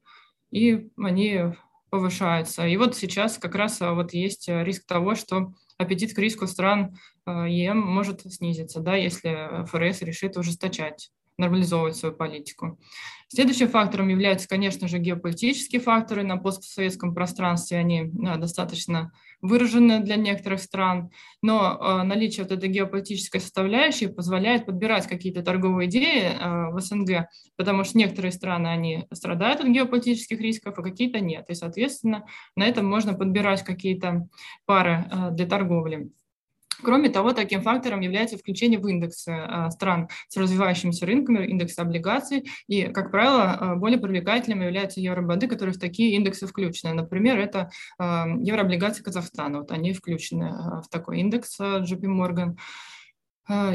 и они повышаются. И вот сейчас как раз э, вот есть риск того, что аппетит к риску стран э, ЕМ может снизиться, да, если ФРС решит ужесточать нормализовывать свою политику. Следующим фактором являются, конечно же, геополитические факторы на постсоветском пространстве. Они достаточно выражены для некоторых стран, но э, наличие вот этой геополитической составляющей позволяет подбирать какие-то торговые идеи э, в СНГ, потому что некоторые страны, они страдают от геополитических рисков, а какие-то нет. И, соответственно, на этом можно подбирать какие-то пары э, для торговли. Кроме того, таким фактором является включение в индексы а, стран с развивающимися рынками, индексы облигаций. И, как правило, а, более привлекательными являются евробанды, которые в такие индексы включены. Например, это а, еврооблигации Казахстана. Вот они включены в такой индекс JP Morgan.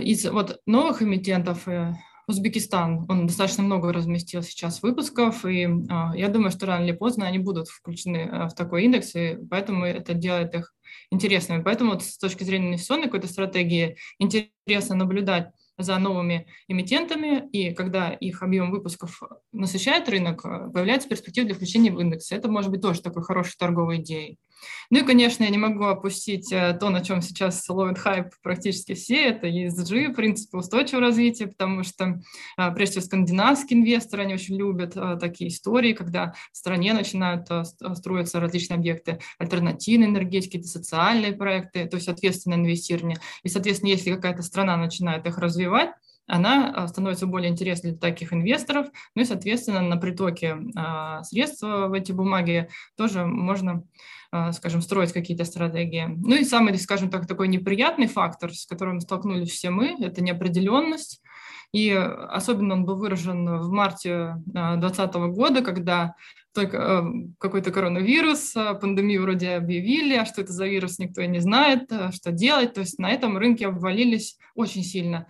Из вот новых эмитентов э, Узбекистан, он достаточно много разместил сейчас выпусков, и э, я думаю, что рано или поздно они будут включены э, в такой индекс, и поэтому это делает их интересными. Поэтому вот с точки зрения инвестиционной какой-то стратегии интересно наблюдать за новыми эмитентами, и когда их объем выпусков насыщает рынок, э, появляется перспектива для включения в индекс. Это может быть тоже такой хорошей торговой идеей. Ну и, конечно, я не могу опустить э, то, на чем сейчас ловит хайп практически все, это ESG, принципы устойчивого развития, потому что, э, прежде всего, скандинавские инвесторы, они очень любят э, такие истории, когда в стране начинают строиться различные объекты альтернативной энергетики, социальные проекты, то есть ответственное инвестирование. И, соответственно, если какая-то страна начинает их развивать, она становится более интересной для таких инвесторов, ну и, соответственно, на притоке средств в эти бумаги тоже можно а, скажем, строить какие-то стратегии. Ну и самый, скажем так, такой неприятный фактор, с которым столкнулись все мы, это неопределенность. И особенно он был выражен в марте 2020 года, когда только э, какой-то коронавирус, пандемию вроде объявили, а что это за вирус, никто и не знает, э, что делать. То есть на этом рынке обвалились очень сильно.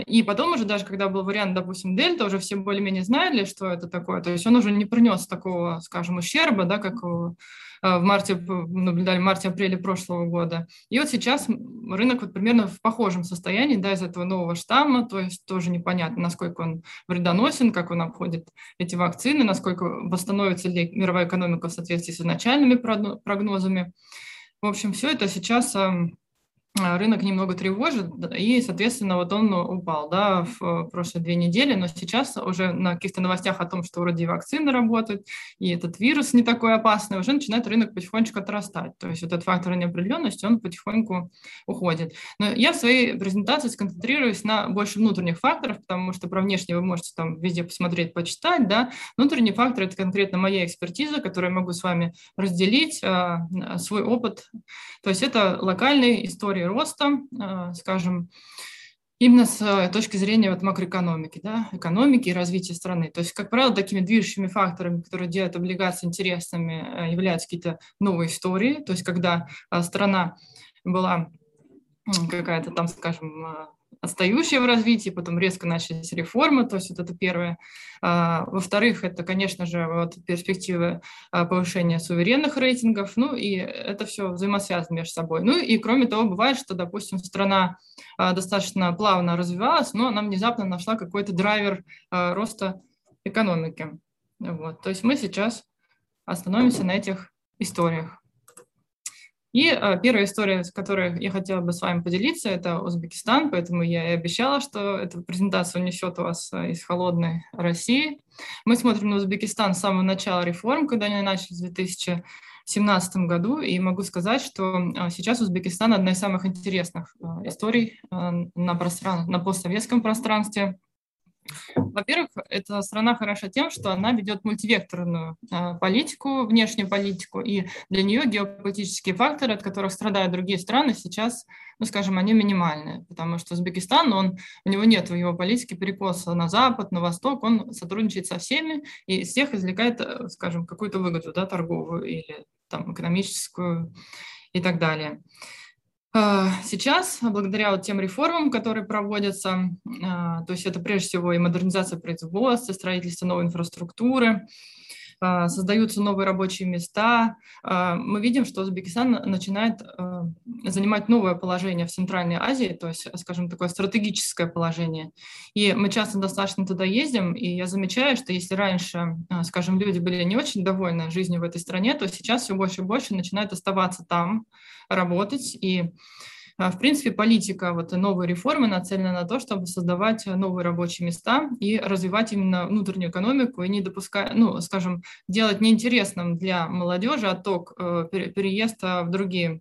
И потом уже даже, когда был вариант, допустим, дельта, уже все более-менее знали, что это такое. То есть он уже не принес такого, скажем, ущерба, да, как Э, в марте, наблюдали в марте-апреле прошлого года. И вот сейчас рынок вот примерно в похожем состоянии, да, из этого нового штамма, то есть тоже непонятно, насколько он вредоносен, как он обходит эти вакцины, насколько восстановится ли мировая экономика в соответствии с изначальными прогнозами. В общем, все это сейчас рынок немного тревожит, и, соответственно, вот он упал да, в э, прошлые две недели, но сейчас уже на каких-то новостях о том, что вроде вакцины работают, и этот вирус не такой опасный, уже начинает рынок потихонечку отрастать. То есть этот фактор неопределенности, он потихоньку уходит. Но я в своей презентации сконцентрируюсь на больше внутренних факторов, потому что про внешние вы можете там везде посмотреть, почитать, да. Внутренний фактор – это конкретно моя экспертиза, которую я могу с вами разделить, а, свой опыт. То есть это локальные истории истории роста, э, скажем, именно с э, точки зрения вот макроэкономики, да, экономики и развития страны. То есть, как правило, такими движущими факторами, которые делают облигации интересными, э, являются какие-то новые истории. То есть, когда страна была какая-то там, скажем, отстающие в развитии, потом резко начались реформы, то есть вот это первое. А, во-вторых, это, конечно же, вот перспективы а, повышения суверенных рейтингов, ну и это все взаимосвязано между собой. Ну и кроме того, бывает, что, допустим, страна а, достаточно плавно развивалась, но она внезапно нашла какой-то драйвер роста экономики. Вот. То есть мы сейчас остановимся на этих историях. И э, первая история, с которой я хотела бы с вами поделиться, это Узбекистан, поэтому я и обещала, что эта презентация унесет вас э, из холодной России. Мы смотрим на Узбекистан с самого начала реформ, когда они начались в 2017 году, и могу сказать, что э, сейчас Узбекистан одна из самых интересных историй на, простран... на постсоветском пространстве – во-первых, эта страна хороша тем, что она ведет мультивекторную а, политику, внешнюю политику, и для нее геополитические факторы, от которых страдают другие страны, сейчас, ну, скажем, они минимальные, потому что Узбекистан, он, у него нет в его политике перекоса на запад, на восток, он сотрудничает со всеми и из всех извлекает, э, скажем, какую-то выгоду, да, торговую или там экономическую и так далее. Сейчас, благодаря вот тем реформам, которые проводятся, а, то есть это прежде всего и модернизация производства, строительство новой инфраструктуры, а, создаются новые рабочие места. Мы видим, что Узбекистан начинает занимать новое положение в Центральной Азии, то есть, скажем, такое стратегическое положение. И мы часто достаточно туда ездим, и я замечаю, что если раньше, скажем, люди были не очень довольны жизнью в этой стране, то сейчас все больше и больше начинают оставаться там, работать. И а, в принципе, политика вот новой реформы нацелена на то, чтобы создавать новые рабочие места и развивать именно внутреннюю экономику и не допускать, ну, скажем, делать неинтересным для молодежи отток, э, переезд в другие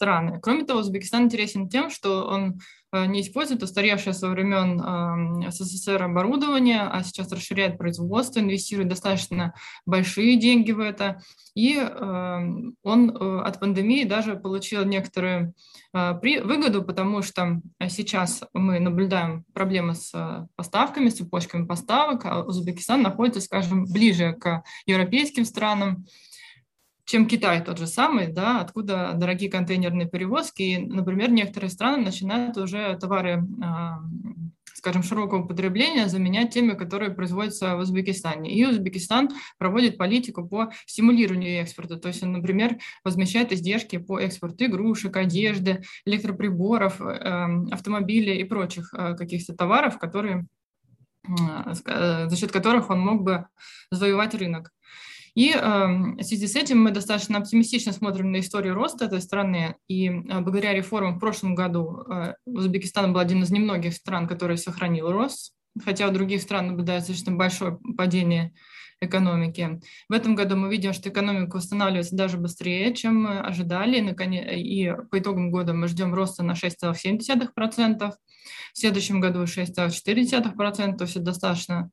страны. Кроме того, Узбекистан интересен тем, что он э, не использует устаревшее со времен эм, СССР оборудование, а сейчас расширяет производство, инвестирует достаточно большие деньги в это. И эм, он э, от пандемии даже получил некоторую э, выгоду, потому что сейчас мы наблюдаем проблемы с поставками, с цепочками поставок, а Узбекистан находится, скажем, ближе к европейским странам, чем Китай тот же самый, да, откуда дорогие контейнерные перевозки. И, например, некоторые страны начинают уже товары, а, скажем, широкого потребления заменять теми, которые производятся в Узбекистане. И Узбекистан проводит политику по стимулированию экспорта. То есть он, например, возмещает издержки по экспорту игрушек, одежды, электроприборов, эм, автомобилей и прочих э, каких-то товаров, которые, э, за счет которых он мог бы завоевать рынок. И э, в связи с этим мы достаточно оптимистично смотрим на историю роста этой страны. И э, благодаря реформам в прошлом году э, Узбекистан был один из немногих стран, который сохранил рост, хотя у других стран наблюдается достаточно большое падение экономики. В этом году мы видим, что экономика восстанавливается даже быстрее, чем мы ожидали. И по итогам года мы ждем роста на 6,7%. В следующем году 6,4%, то есть достаточно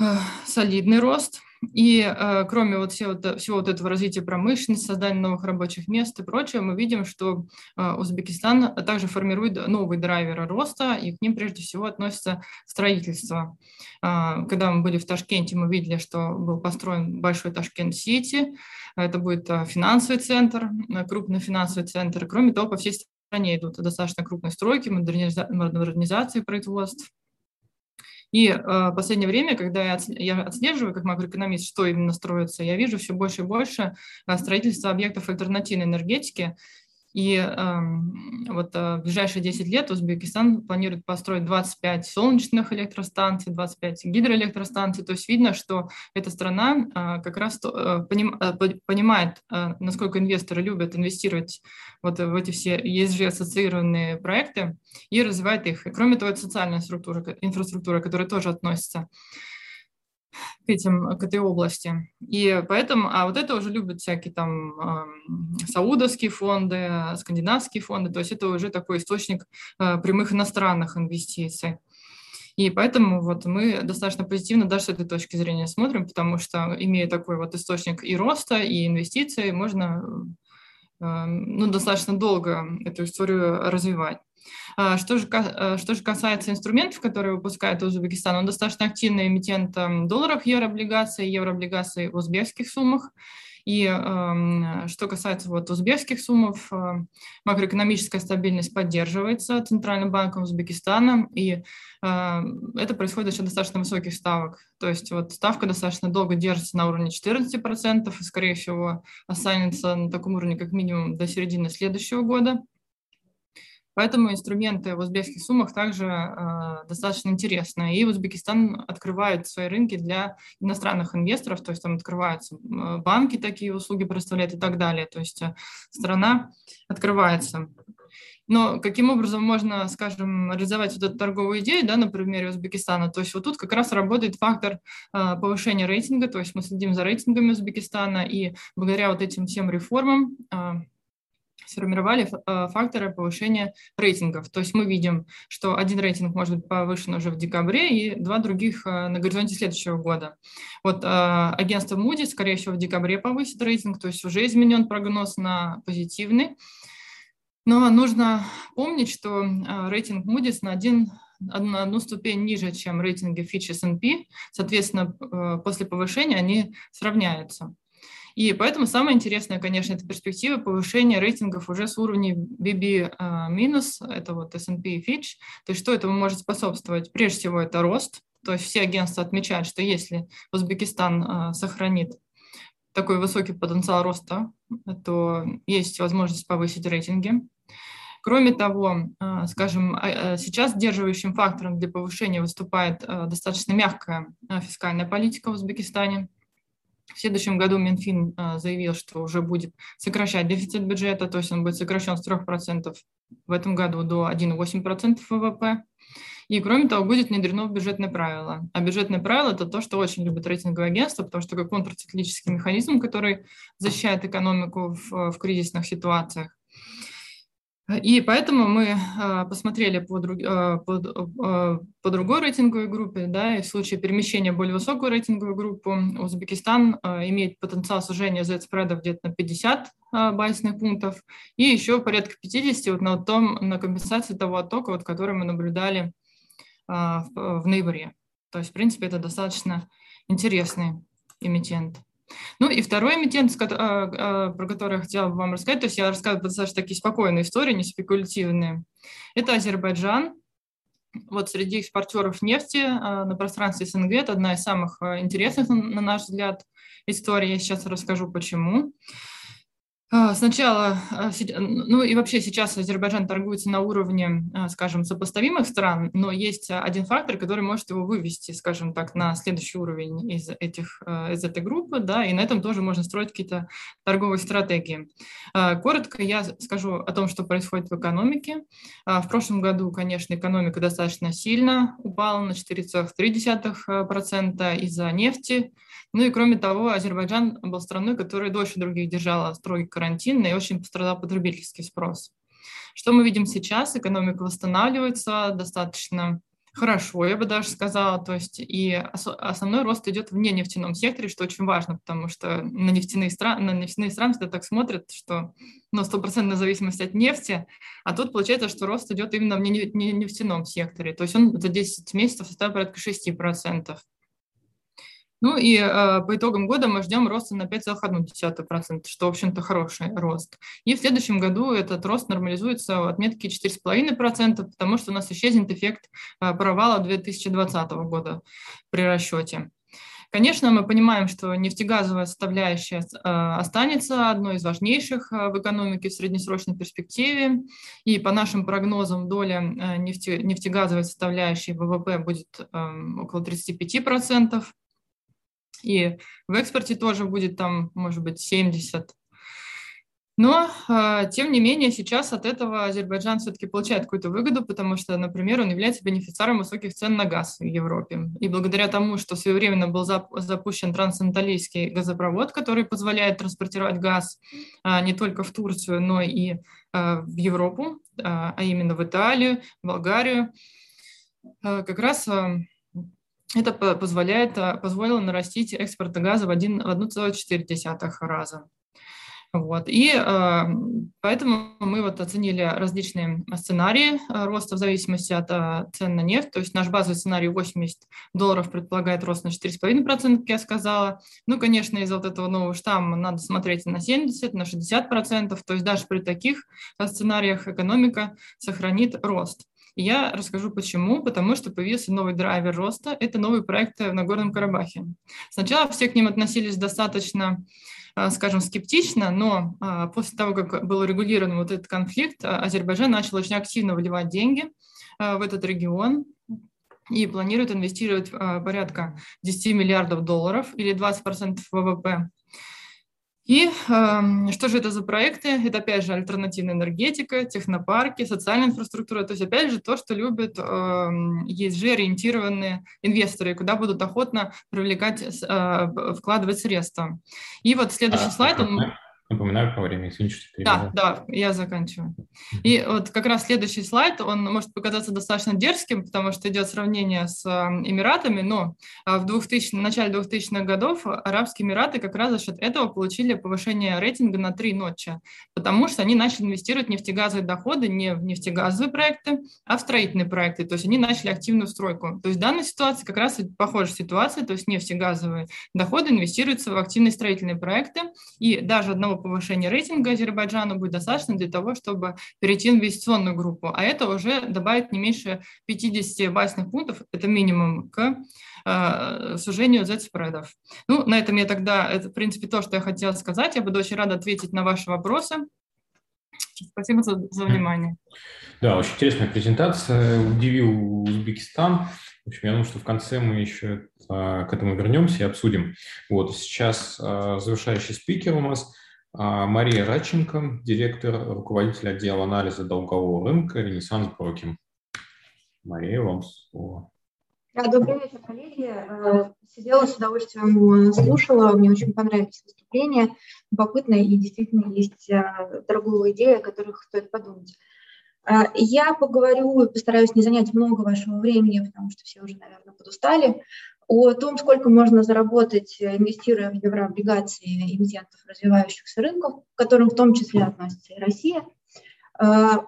э, солидный рост. И э, кроме вот всего, всего вот этого развития промышленности, создания новых рабочих мест и прочего, мы видим, что э, Узбекистан также формирует новые драйверы роста, и к ним прежде всего относится строительство. Э, когда мы были в Ташкенте, мы видели, что был построен большой Ташкент-Сити, это будет э, финансовый центр, э, крупный финансовый центр. Кроме того, по всей стране идут достаточно крупные стройки, модерниза- модернизации производств. И э, в последнее время, когда я, я отслеживаю как макроэкономист, что именно строится, я вижу все больше и больше э, строительства объектов альтернативной энергетики. И э, вот э, в ближайшие 10 лет Узбекистан планирует построить 25 солнечных электростанций, 25 гидроэлектростанций. То есть видно, что эта страна э, как раз э, поним, э, понимает, э, насколько инвесторы любят инвестировать вот в эти все ESG-ассоциированные проекты и развивает их. И кроме того, это социальная структура, инфраструктура, которая тоже относится к, этим, к этой области. И поэтому, а вот это уже любят всякие там э, саудовские фонды, скандинавские фонды, то есть это уже такой источник э, прямых иностранных инвестиций. И поэтому вот мы достаточно позитивно даже с этой точки зрения смотрим, потому что, имея такой вот источник и роста, и инвестиций, можно э, ну, достаточно долго эту историю развивать. А, что же, а, что же касается инструментов, которые выпускает Узбекистан, он достаточно активный эмитент долларов, еврооблигаций, еврооблигаций в узбекских суммах. И э, что касается вот узбекских суммов, э, макроэкономическая стабильность поддерживается Центральным банком Узбекистана, и э, это происходит за счет достаточно высоких ставок. То есть вот ставка достаточно долго держится на уровне 14%, и, скорее всего, останется на таком уровне как минимум до середины следующего года. Поэтому инструменты в узбекских суммах также э, достаточно интересны. И Узбекистан открывает свои рынки для иностранных инвесторов, то есть там открываются банки, такие услуги представляют и так далее. То есть э, страна открывается. Но каким образом можно, скажем, реализовать вот эту торговую идею, да, на примере Узбекистана? То есть вот тут как раз работает фактор э, повышения рейтинга, то есть мы следим за рейтингами Узбекистана, и благодаря вот этим всем реформам э, сформировали э, факторы повышения рейтингов. То есть мы видим, что один рейтинг может быть повышен уже в декабре и два других э, на горизонте следующего года. Вот э, агентство Moody, скорее всего, в декабре повысит рейтинг, то есть уже изменен прогноз на позитивный. Но нужно помнить, что рейтинг Moody's на один на одну ступень ниже, чем рейтинги Fitch и S&P. Соответственно, после повышения они сравняются. И поэтому самое интересное, конечно, это перспектива повышения рейтингов уже с уровня BB-, а, это вот S&P и Fitch. То есть что этому может способствовать? Прежде всего, это рост. То есть все агентства отмечают, что если Узбекистан а, сохранит такой высокий потенциал роста, то есть возможность повысить рейтинги. Кроме того, а, скажем, сейчас сдерживающим фактором для повышения выступает достаточно мягкая фискальная политика в Узбекистане. В следующем году Минфин а, заявил, что уже будет сокращать дефицит бюджета, то есть он будет сокращен с 3% в этом году до 1,8% ВВП. И кроме того, будет внедрено в бюджетное правило. А бюджетное правило – это то, что очень любят рейтинговые агентства, потому что как контрциклический механизм, который защищает экономику в, в кризисных ситуациях. И поэтому мы а, посмотрели по, друг, а, по, а, по другой рейтинговой группе, да, и в случае перемещения более высокую рейтинговую группу Узбекистан имеет потенциал сужения Z-спреда где-то на 50 базисных пунктов и еще порядка 50 вот на, том, на компенсации того оттока, вот, который мы наблюдали в, в ноябре. То есть, в принципе, это достаточно интересный эмитент. Ну и второй эмитент, а, а, про который я хотела бы вам рассказать, то есть я рассказываю достаточно такие спокойные истории, не спекулятивные. Это Азербайджан. Вот среди экспортеров нефти а, на пространстве СНГ это одна из самых интересных, на наш взгляд, историй. Я сейчас расскажу, почему. А, сначала, а, ну и вообще сейчас Азербайджан торгуется на уровне, а, скажем, сопоставимых стран, но есть один фактор, который может его вывести, скажем так, на следующий уровень из, этих, из этой группы, да, и на этом тоже можно строить какие-то торговые стратегии. Коротко я скажу о том, что происходит в экономике. В прошлом году, конечно, экономика достаточно сильно упала на 4,3% из-за нефти, ну и кроме того, Азербайджан был страной, которая дольше других держала строгий карантин и очень пострадал потребительский спрос. Что мы видим сейчас? Экономика восстанавливается достаточно хорошо, я бы даже сказала. То есть и основной рост идет в нефтяном секторе, что очень важно, потому что на нефтяные, страны, на нефтяные страны всегда так смотрят, что ну, стопроцентная зависимость от нефти, а тут получается, что рост идет именно в нефтяном секторе. То есть он за 10 месяцев составил порядка 6%. Ну и э, по итогам года мы ждем роста на 5,1%, что, в общем-то, хороший рост. И в следующем году этот рост нормализуется в отметке 4,5%, потому что у нас исчезнет эффект э, провала 2020 года при расчете. Конечно, мы понимаем, что нефтегазовая составляющая э, останется одной из важнейших э, в экономике в среднесрочной перспективе. И по нашим прогнозам доля э, нефте, нефтегазовой составляющей ВВП будет эм, около 35%. И в экспорте тоже будет там, может быть, 70. Но, а, тем не менее, сейчас от этого Азербайджан все-таки получает какую-то выгоду, потому что, например, он является бенефициаром высоких цен на газ в Европе. И благодаря тому, что своевременно был запущен трансанталийский газопровод, который позволяет транспортировать газ а, не только в Турцию, но и а, в Европу, а именно в Италию, Болгарию, как раз это позволяет, а, позволило нарастить экспорт газа в 1,4 раза. Вот. И э, поэтому мы вот оценили различные сценарии роста в зависимости от э, цен на нефть. То есть наш базовый сценарий 80 долларов предполагает рост на 4,5%, как я сказала. Ну, конечно, из вот этого нового штамма надо смотреть на 70, на 60%. То есть даже при таких сценариях экономика сохранит рост. Я расскажу почему. Потому что появился новый драйвер роста. Это новый проект в Нагорном Карабахе. Сначала все к ним относились достаточно а, скажем, скептично, но а, после того, как был регулирован вот этот конфликт, а, Азербайджан начал очень активно вливать деньги в этот регион и планирует инвестировать порядка 10 миллиардов долларов или 20% ВВП и э, что же это за проекты? Это, опять же, альтернативная энергетика, технопарки, социальная инфраструктура. То есть, опять же, то, что любят э, ESG-ориентированные инвесторы, куда будут охотно привлекать, э, вкладывать средства. И вот следующий а, слайд, он... Напоминаю по времени, извините, что Да, да, я заканчиваю. И вот как раз следующий слайд, он может показаться достаточно дерзким, потому что идет сравнение с Эмиратами, но а, в 2000, в начале 2000-х годов Арабские Эмираты как раз за счет этого получили повышение рейтинга на три ночи, потому что они начали инвестировать в нефтегазовые доходы не в нефтегазовые проекты, а в строительные проекты, то есть они начали активную стройку. То есть в данной ситуации как раз похожая ситуация, то есть нефтегазовые доходы инвестируются в активные строительные проекты, и даже одного повышения рейтинга Азербайджана будет достаточно для того, чтобы перейти в инвестиционную группу, а это уже добавит не меньше 50 базисных пунктов, это минимум, к э, сужению Z-спредов. Ну, на этом я тогда, это, в принципе, то, что я хотела сказать. Я буду очень рада ответить на ваши вопросы. Спасибо за, за внимание. Да, очень интересная презентация. Удивил Узбекистан. В общем, я думаю, что в конце мы еще а, к этому вернемся и обсудим. Вот сейчас а, завершающий спикер у нас – Мария Радченко, директор, руководитель отдела анализа долгового рынка «Ренессанс Брокинг». Мария, вам слово. Добрый вечер, коллеги. Сидела с удовольствием, слушала, мне очень понравились выступления, любопытно и действительно есть торговые идеи, о которых стоит подумать. Я поговорю, постараюсь не занять много вашего времени, потому что все уже, наверное, подустали, о том, сколько можно заработать, инвестируя в еврооблигации эмитентов развивающихся рынков, к которым в том числе относится и Россия. А,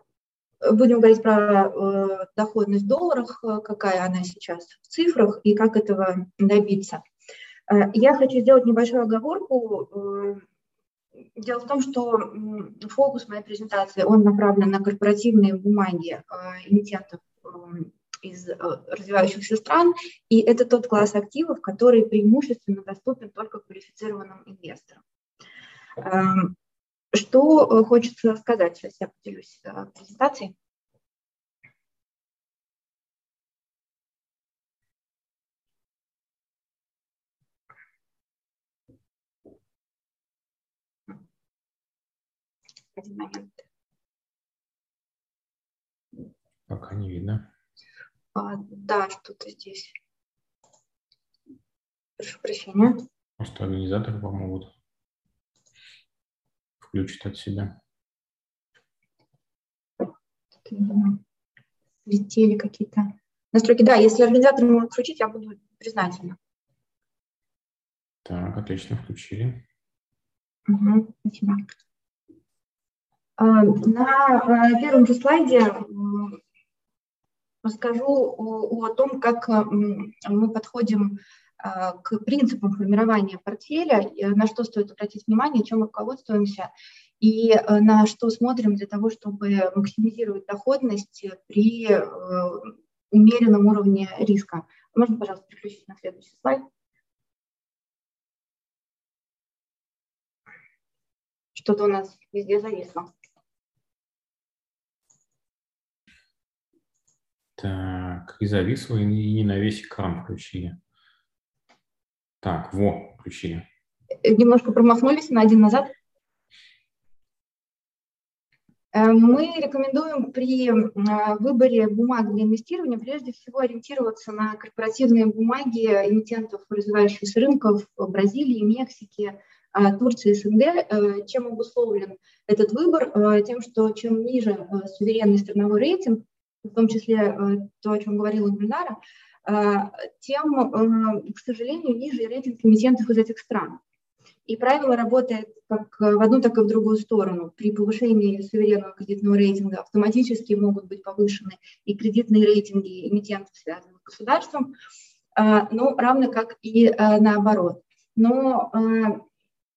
будем говорить про э, доходность в долларах, какая она сейчас в цифрах и как этого добиться. Я хочу сделать небольшую оговорку. Э, дело в том, что фокус моей презентации, он направлен на корпоративные бумаги э, эмитентов из э, развивающихся стран, и это тот класс активов, который преимущественно доступен только квалифицированным инвесторам. Эм, что э, хочется сказать? Сейчас я поделюсь э, презентацией. Один момент. Пока не видно. А, да, что-то здесь. Прошу прощения. Может, организаторы помогут. Включат от себя. Летели какие-то настройки. Да, если организатор может включить, я буду признательна. Так, отлично, включили. Угу, спасибо. А, на первом же слайде расскажу о, о том, как э, мы подходим э, к принципам формирования портфеля, на что стоит обратить внимание, чем руководствуемся и э, на что смотрим для того, чтобы максимизировать доходность при умеренном уровне риска. Можно, пожалуйста, переключить на следующий слайд? Что-то у нас везде зависло. Так, и зависло, и не на весь экран включили. Так, во, включили. Э, немножко промахнулись на один назад. Э, мы рекомендуем при а, выборе бумаг для инвестирования прежде всего ориентироваться на корпоративные бумаги эмитентов развивающихся рынков Бразилии, Мексики, а, Турции, СНГ. Э, чем обусловлен этот выбор? Тем, что чем ниже суверенный страновой рейтинг, в том числе э, то, о чем говорила Гульнара, э, тем, э, к сожалению, ниже рейтинг эмитентов из этих стран. И правило работает как в одну, так и в другую сторону. При повышении суверенного кредитного рейтинга автоматически могут быть повышены и кредитные рейтинги эмитентов, связанных с государством, ну, равно как и наоборот. Но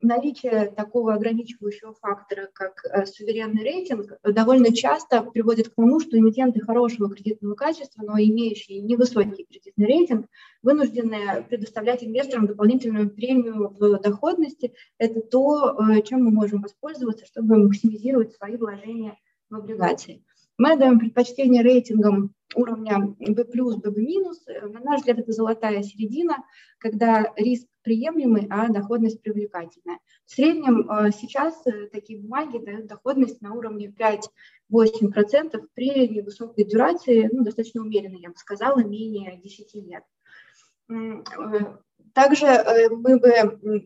наличие такого ограничивающего фактора, как э, суверенный рейтинг, довольно часто приводит к тому, что эмитенты хорошего кредитного качества, но имеющие невысокий кредитный рейтинг, вынуждены предоставлять инвесторам дополнительную премию в доходности. Это то, э, чем мы можем воспользоваться, чтобы максимизировать свои вложения в облигации. Мы даем предпочтение рейтингам уровня B+, B-. На наш взгляд, это золотая середина, когда риск приемлемый, а доходность привлекательная. В среднем э, сейчас э, такие бумаги дают доходность на уровне 5-8% при невысокой дюрации, ну, достаточно умеренной, я бы сказала, менее 10 лет. Э, также мы бы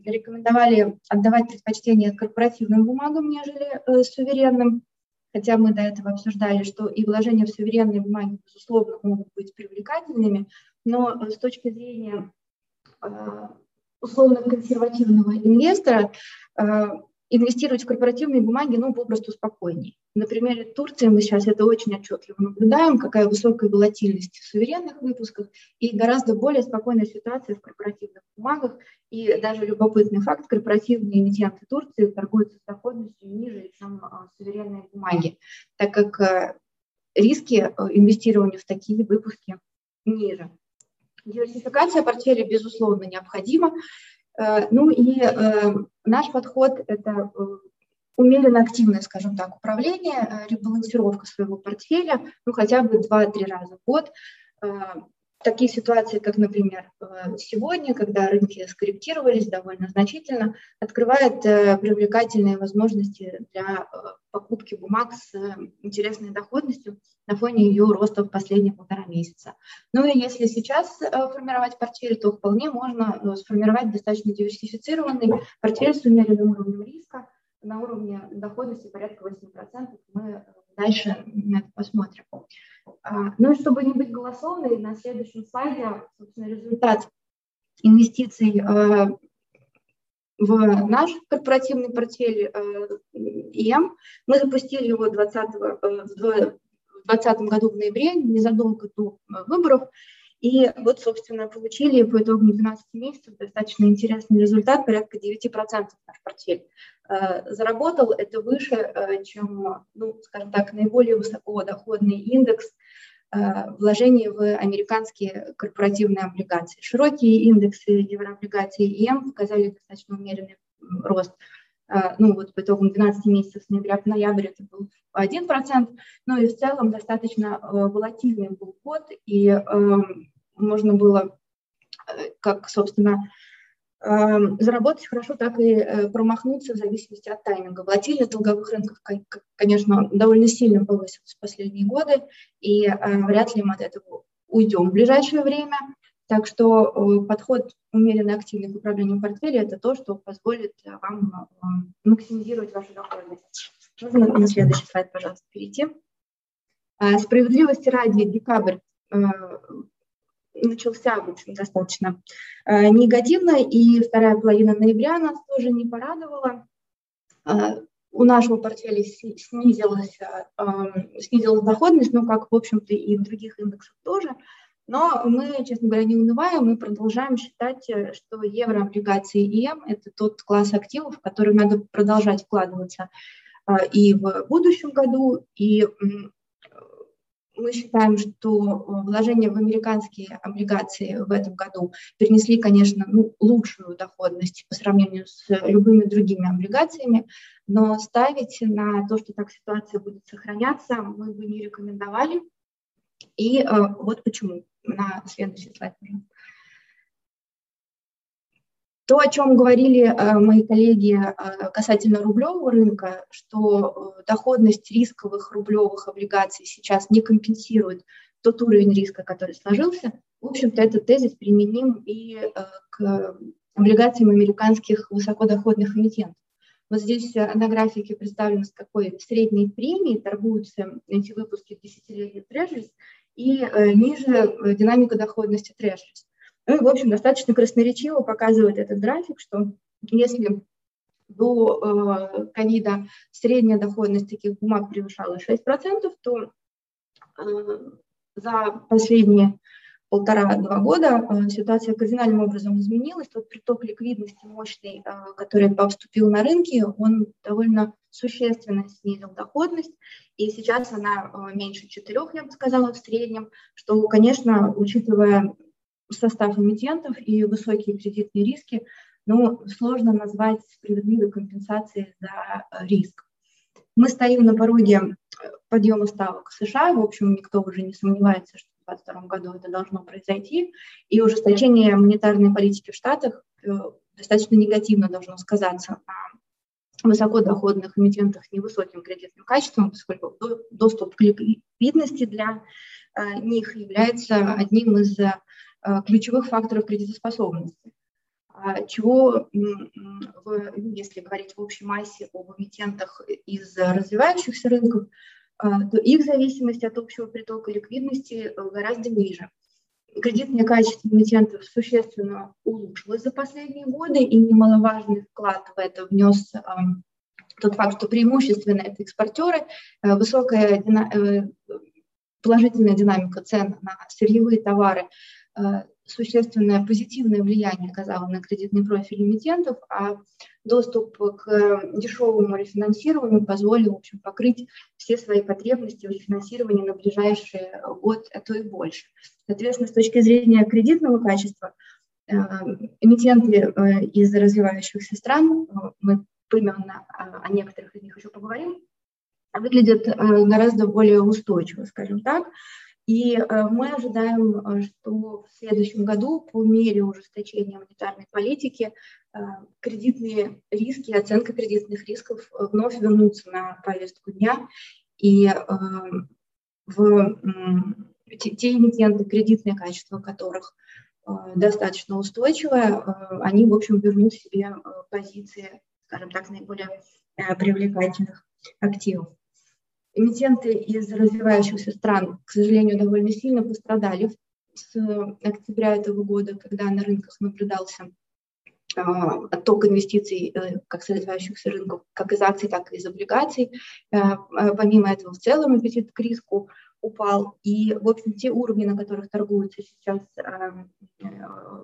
рекомендовали отдавать предпочтение корпоративным бумагам, нежели суверенным, хотя мы до этого обсуждали, что и вложения в суверенные бумаги, безусловно, могут быть привлекательными, но с точки зрения условно консервативного инвестора э, инвестировать в корпоративные бумаги, ну, попросту спокойнее. На примере Турции мы сейчас это очень отчетливо наблюдаем, какая высокая волатильность в суверенных выпусках и гораздо более спокойная ситуация в корпоративных бумагах. И даже любопытный факт, корпоративные эмитенты Турции торгуются с доходностью ниже, чем а, суверенные бумаги, так как э, риски э, инвестирования в такие выпуски ниже. Диверсификация портфеля, безусловно, необходима. Э, ну и э, наш подход – это э, умеренно активное, скажем так, управление, ребалансировка своего портфеля, ну хотя бы 2-3 раза в год. Такие ситуации, как, например, э, сегодня, когда рынки скорректировались довольно значительно, открывает э, привлекательные возможности для э, покупки бумаг с интересной доходностью на фоне ее роста в последние полтора месяца. Ну и если сейчас формировать портфель, то вполне можно сформировать достаточно диверсифицированный портфель с умеренным уровнем риска на уровне доходности порядка 8%. Мы дальше на это посмотрим. А, ну и чтобы не быть голословной, на следующем слайде, собственно, результат инвестиций а, в наш корпоративный портфель а, ИМ. Мы запустили его 20, в 2020 году в ноябре, незадолго до выборов. И вот, собственно, получили по итогам 12 месяцев достаточно интересный результат, порядка 9% наш портфель. Заработал это выше, чем, ну, скажем так, наиболее высокодоходный индекс Э, вложений в американские корпоративные облигации. Широкие индексы еврооблигаций ИМ показали достаточно умеренный рост. Э, ну вот по итогам 12 месяцев с ноября по ноябрь это был 1%, ну и в целом достаточно э, волатильный был год, и эм, можно было, как, собственно, Эм, заработать хорошо, так и э, промахнуться в зависимости от тайминга. Волатильность долговых рынков, конечно, довольно сильно повысилась в последние годы, и э, вряд ли мы от этого уйдем в ближайшее время. Так что э, подход умеренно активный к управлению портфеля – это то, что позволит вам максимизировать вашу доходность. Можно на следующий слайд, пожалуйста, перейти. Справедливости ради, декабрь начался, в общем, достаточно э, негативно, и вторая половина ноября нас тоже не порадовала. Э, у нашего портфеля снизилась, э, снизилась доходность, ну, как, в общем-то, и в других индексах тоже. Но мы, честно говоря, не унываем, мы продолжаем считать, что еврооблигации ИМ – это тот класс активов, в который надо продолжать вкладываться и в будущем году, и мы считаем, что э, вложения в американские облигации в этом году перенесли, конечно, ну, лучшую доходность по сравнению с любыми другими облигациями, но ставить на то, что так ситуация будет сохраняться, мы бы не рекомендовали. И э, вот почему. На следующий слайд. То, о чем говорили э, мои коллеги э, касательно рублевого рынка, что доходность рисковых рублевых облигаций сейчас не компенсирует тот уровень риска, который сложился, в общем-то, этот тезис применим и к облигациям американских высокодоходных эмитентов. Вот здесь на графике представлено, с какой средней премией торгуются эти выпуски десятилетних трежерис и ниже динамика доходности трежерис. Ну и, в общем, достаточно красноречиво показывает этот график, что если до э, ковида средняя доходность таких бумаг превышала 6%, то э, за последние полтора-два года э, ситуация кардинальным образом изменилась. Тот приток ликвидности мощный, который поступил на рынке, он довольно существенно снизил доходность, и сейчас она меньше 4, я бы сказала, в среднем, что, конечно, учитывая состав эмитентов и высокие кредитные риски, ну, сложно назвать справедливой компенсацией за риск. Мы стоим на пороге подъема ставок США, в общем, никто уже не сомневается, что 2022 году это должно произойти, и ужесточение монетарной политики в Штатах э, достаточно негативно должно сказаться на высокодоходных эмитентах невысоким кредитным качеством, поскольку доступ к ликвидности для них является одним из Э, ключевых факторов кредитоспособности. А чего, если говорить в общей массе об эмитентах из развивающихся рынков, э, то их зависимость от общего притока ликвидности э, гораздо ниже. Кредитное качество эмитентов существенно улучшилось за последние годы, и немаловажный вклад в это внес тот факт, что преимущественно это экспортеры, высокая положительная динамика цен на сырьевые товары Э, существенное позитивное влияние оказало на кредитный профиль эмитентов, а доступ к дешевому рефинансированию позволил в общем, покрыть все свои потребности в рефинансировании на ближайший год, а то и больше. Соответственно, с точки зрения кредитного качества, э, эмитенты э, из развивающихся стран, мы поименно о некоторых из них еще поговорим, выглядят гораздо более устойчиво, скажем так, И мы ожидаем, что в следующем году по мере ужесточения монетарной политики кредитные риски, оценка кредитных рисков вновь вернутся на повестку дня. И в те, те эмитенты, кредитное качество которых э, достаточно устойчивое, э, они, в общем, вернут себе э, позиции, скажем так, наиболее привлекательных активов. Эмитенты из развивающихся стран, к сожалению, довольно сильно пострадали с октября этого года, когда на рынках наблюдался отток инвестиций как с развивающихся рынков, как из акций, так и из облигаций. Помимо этого, в целом аппетит к риску упал. И, в общем, те уровни, на которых торгуются сейчас э,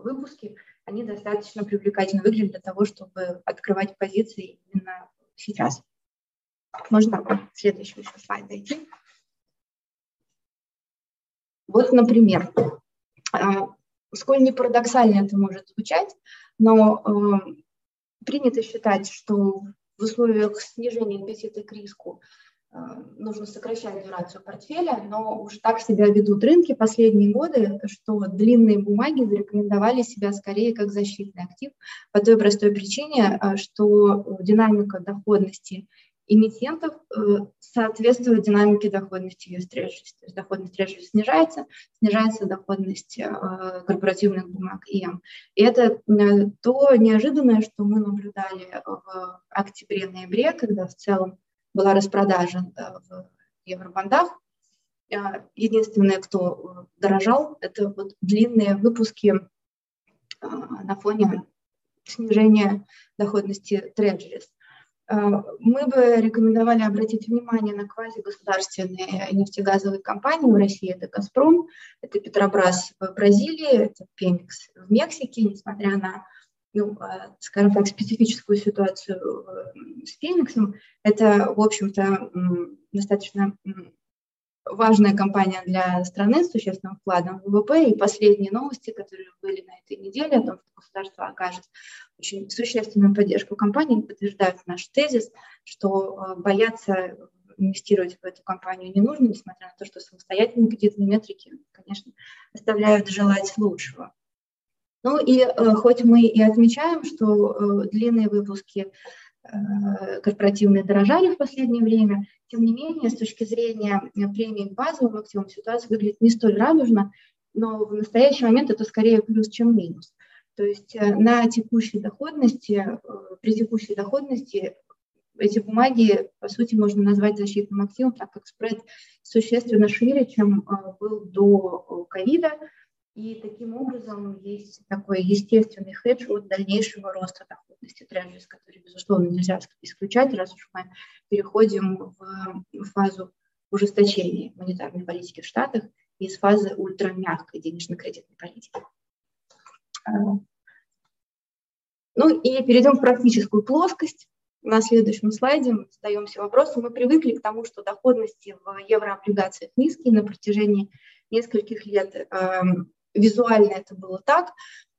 выпуски, они достаточно привлекательно выглядят для того, чтобы открывать позиции именно сейчас. Можно следующий еще слайд дойти. Вот, например, э, сколь не парадоксально это может звучать, но э, принято считать, что в условиях снижения аппетита к риску Э, нужно сокращать дюрацию портфеля, но уж так себя ведут рынки последние годы, что длинные бумаги зарекомендовали себя скорее как защитный актив по той простой причине, что динамика доходности эмитентов э, соответствует динамике доходности US Treasuries. То есть доходность Treasuries снижается, снижается доходность корпоративных бумаг ИМ. И это то неожиданное, что мы наблюдали в октябре-ноябре, когда в целом была распродажа в евробандах. Единственное, кто дорожал, это вот длинные выпуски на фоне снижения доходности трежерис. А, мы бы рекомендовали обратить внимание на квазигосударственные нефтегазовые компании в России. Это «Газпром», это «Петробрас» в Бразилии, это «Пемикс» в Мексике, несмотря на ну, а, скажем так, специфическую ситуацию э, с Фениксом. Это, в общем-то, достаточно важная компания для страны с существенным вкладом в ВВП. И последние новости, которые были на этой неделе о том, что государство окажет очень существенную поддержку компании, подтверждают наш тезис, что э, бояться инвестировать в эту компанию не нужно, несмотря на то, что самостоятельные кредитные метрики, конечно, оставляют желать лучшего. Ну и э, хоть мы и отмечаем, что э, длинные выпуски корпоративные дорожали в последнее время, тем не менее, с точки зрения премии к базовым активам ситуация выглядит не столь радужно, но в настоящий момент это скорее плюс, чем минус. То есть на текущей доходности, при текущей доходности эти бумаги, по сути, можно назвать защитным активом, так как спред существенно шире, чем был до ковида. И таким образом есть такой естественный хедж от дальнейшего роста доходности трежерис, который, безусловно, нельзя исключать, раз уж мы переходим в фазу ужесточения монетарной политики в Штатах из фазы ультрамягкой денежно-кредитной политики. Ну и перейдем в практическую плоскость. На следующем слайде мы задаемся вопросом. Мы привыкли к тому, что доходности в еврооблигациях низкие на протяжении нескольких лет эм, визуально это было так,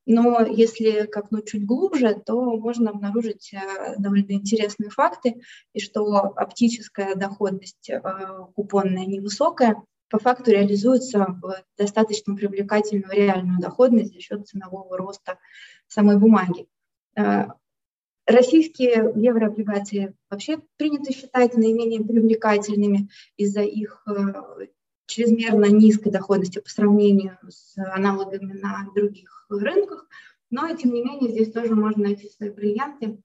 но если копнуть чуть глубже, то можно обнаружить э, довольно интересные факты, и что оптическая доходность э, купонная невысокая, по факту реализуется в достаточно привлекательную реальную доходность за счет ценового роста самой бумаги. Э, российские еврооблигации вообще принято считать наименее привлекательными из-за их чрезмерно низкой доходности по сравнению с аналогами на других рынках, но тем не менее здесь тоже можно найти свои бриллианты.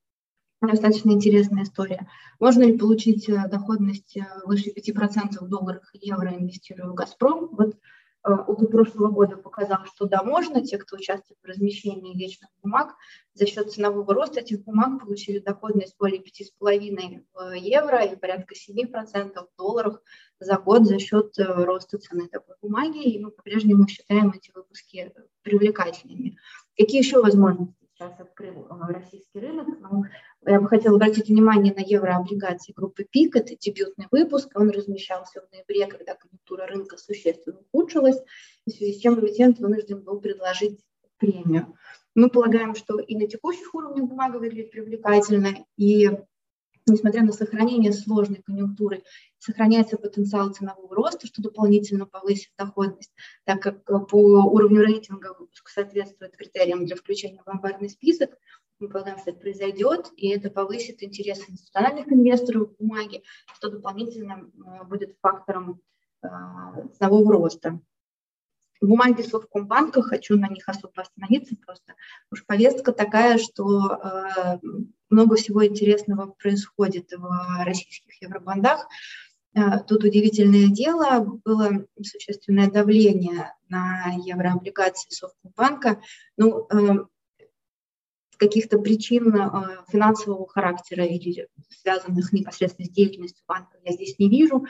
Достаточно интересная история. Можно ли получить э, доходность э, выше 5% в долларах и евро, инвестируя в «Газпром»? Вот Э, опыт прошлого года показал, что да, можно. Те, кто участвует в размещении вечных бумаг, за счет ценового роста этих бумаг получили доходность более 5,5 в евро и порядка 7% в долларах за год за счет э, роста цены такой бумаги. И мы по-прежнему считаем эти выпуски привлекательными. Какие еще возможности сейчас открыл э, российский рынок? Ну, я бы хотела обратить внимание на еврооблигации группы ПИК. Это дебютный выпуск. Он размещался в ноябре, когда конъюнктура рынка существенно ухудшилась, в связи с чем эмитент вынужден был предложить премию. Мы полагаем, что и на текущих уровнях бумага выглядит привлекательно, и несмотря на сохранение сложной конъюнктуры, сохраняется потенциал ценового роста, что дополнительно повысит доходность, так как по уровню рейтинга соответствует критериям для включения в ломбардный список. Мы полагаем, что это произойдет, и это повысит интересы институциональных инвесторов в бумаге, что дополнительно э, будет фактором э, ценового роста. Бумаги Совкомбанка, хочу на них особо остановиться просто. Уж повестка такая, что э, много всего интересного происходит в российских евробандах. Э, тут удивительное дело, было существенное давление на еврооблигации Совкомбанка. Ну, э, каких-то причин финансового характера или связанных непосредственно с деятельностью банка я здесь не вижу.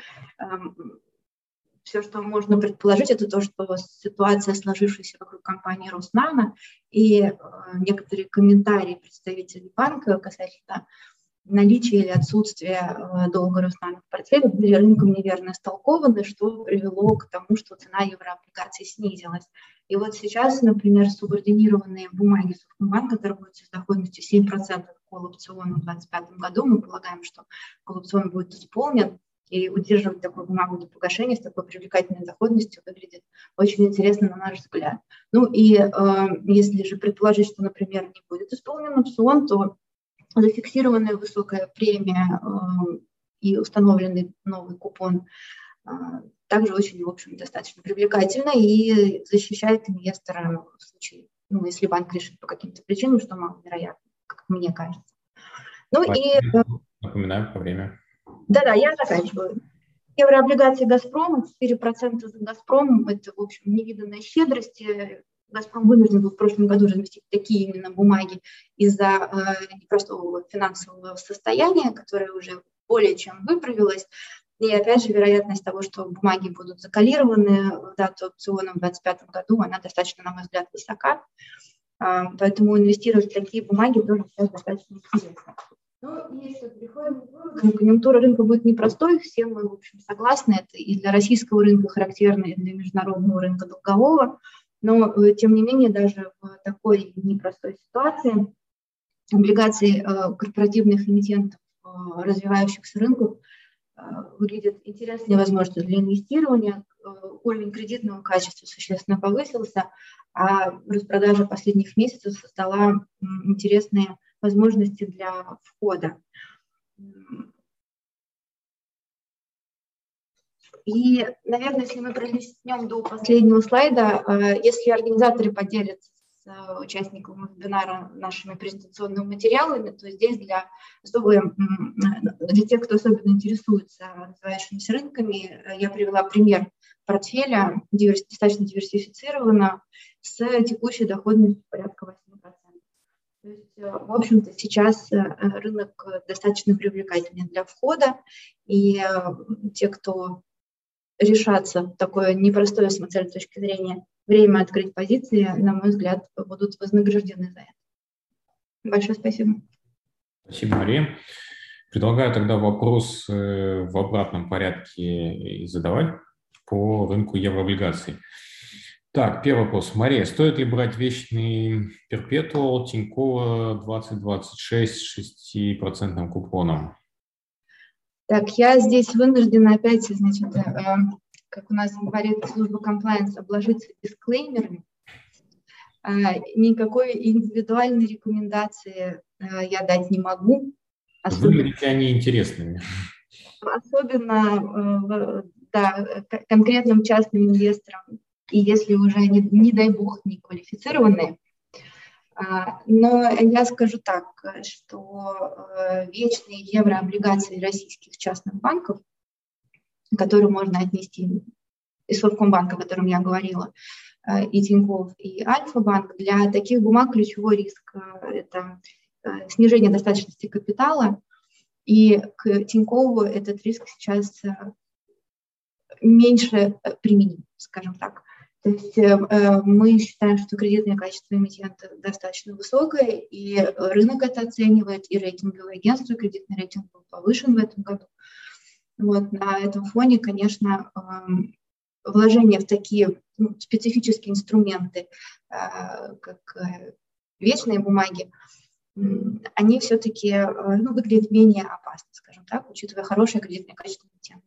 Все, что можно предположить, это то, что ситуация, сложившаяся вокруг компании Роснано, и э, некоторые комментарии представителей банка касательно наличия или отсутствия э, долга Роснано в портфеле были рынком неверно истолкованы, что привело к тому, что цена еврооблигаций снизилась. И вот сейчас, например, субординированные бумаги Совкомбанка торгуются с доходностью 7% по опциону в 2025 году. Мы полагаем, что опцион будет исполнен и удерживать такую бумагу до погашения с такой привлекательной доходностью выглядит очень интересно на наш взгляд. Ну и э, если же предположить, что, например, не будет исполнен опцион, то зафиксированная высокая премия э, и установленный новый купон э, также очень, в общем, достаточно привлекательно и защищает инвестора в случае, ну, если банк решит по каким-то причинам, что маловероятно, как мне кажется. Ну Спасибо. и... Напоминаю по время. Да-да, я заканчиваю. Еврооблигации «Газпрома», 4% за «Газпром» – это, в общем, невиданная щедрость. «Газпром» вынужден был в прошлом году разместить такие именно бумаги из-за э, непростого финансового состояния, которое уже более чем выправилось. И опять же, вероятность того, что бумаги будут закалированы в дату опциона в 2025 году, она достаточно, на мой взгляд, высока. Э, поэтому инвестировать в такие бумаги тоже сейчас достаточно интересно. Но если приходим к конъюнктура рынка будет непростой, все мы, в общем, согласны, это и для российского рынка характерно, и для международного рынка долгового, но, э, тем не менее, даже в такой непростой ситуации облигации э, корпоративных эмитентов э, развивающихся рынков выглядят интересной возможностью для инвестирования. Уровень кредитного качества существенно повысился, а распродажа последних месяцев создала интересные возможности для входа. И, наверное, если мы пролистнем до последнего слайда, э, если организаторы поделятся с э, участниками вебинара нашими презентационными материалами, то здесь для, особо, для тех, кто особенно интересуется развивающимися рынками, э, я привела пример портфеля, достаточно диверсифицированно, с текущей доходностью порядка 8%. То есть, э, в общем-то, сейчас э, рынок достаточно привлекательный для входа, и э, те, кто решатся такое непростое с моей точки зрения время открыть позиции, на мой взгляд, будут вознаграждены за это. Большое спасибо. Спасибо, Мария. Предлагаю тогда вопрос в обратном порядке задавать по рынку еврооблигаций. Так, первый вопрос. Мария, стоит ли брать вечный перпетуал Тинькова 2026 с 6% купоном? Так, я здесь вынуждена опять, значит, э, как у нас говорит служба комплайенс, обложиться дисклеймерами. Э, никакой индивидуальной рекомендации э, я дать не могу. Особенно, Выглядите они интересными. Особенно да, конкретным частным инвесторам и если уже, не, не дай бог, не квалифицированные. А, но я скажу так, что э, вечные еврооблигации российских частных банков, которые можно отнести и Совкомбанка, о котором я говорила, э, и Тинькофф, и Альфа-банк, для таких бумаг ключевой риск э, – это снижение достаточности капитала, и к Тинькову этот риск сейчас меньше применим, скажем так. То есть э, э, мы считаем, что кредитное качество эмитента достаточно высокое, и рынок это оценивает, и рейтинговое агентство, кредитный рейтинг был повышен в этом году. Вот, на этом фоне, конечно, эм, вложение в такие ну, специфические инструменты, э, как вечные бумаги, они все-таки ну, выглядят менее опасно, скажем так, учитывая хорошее кредитное качество эмитента.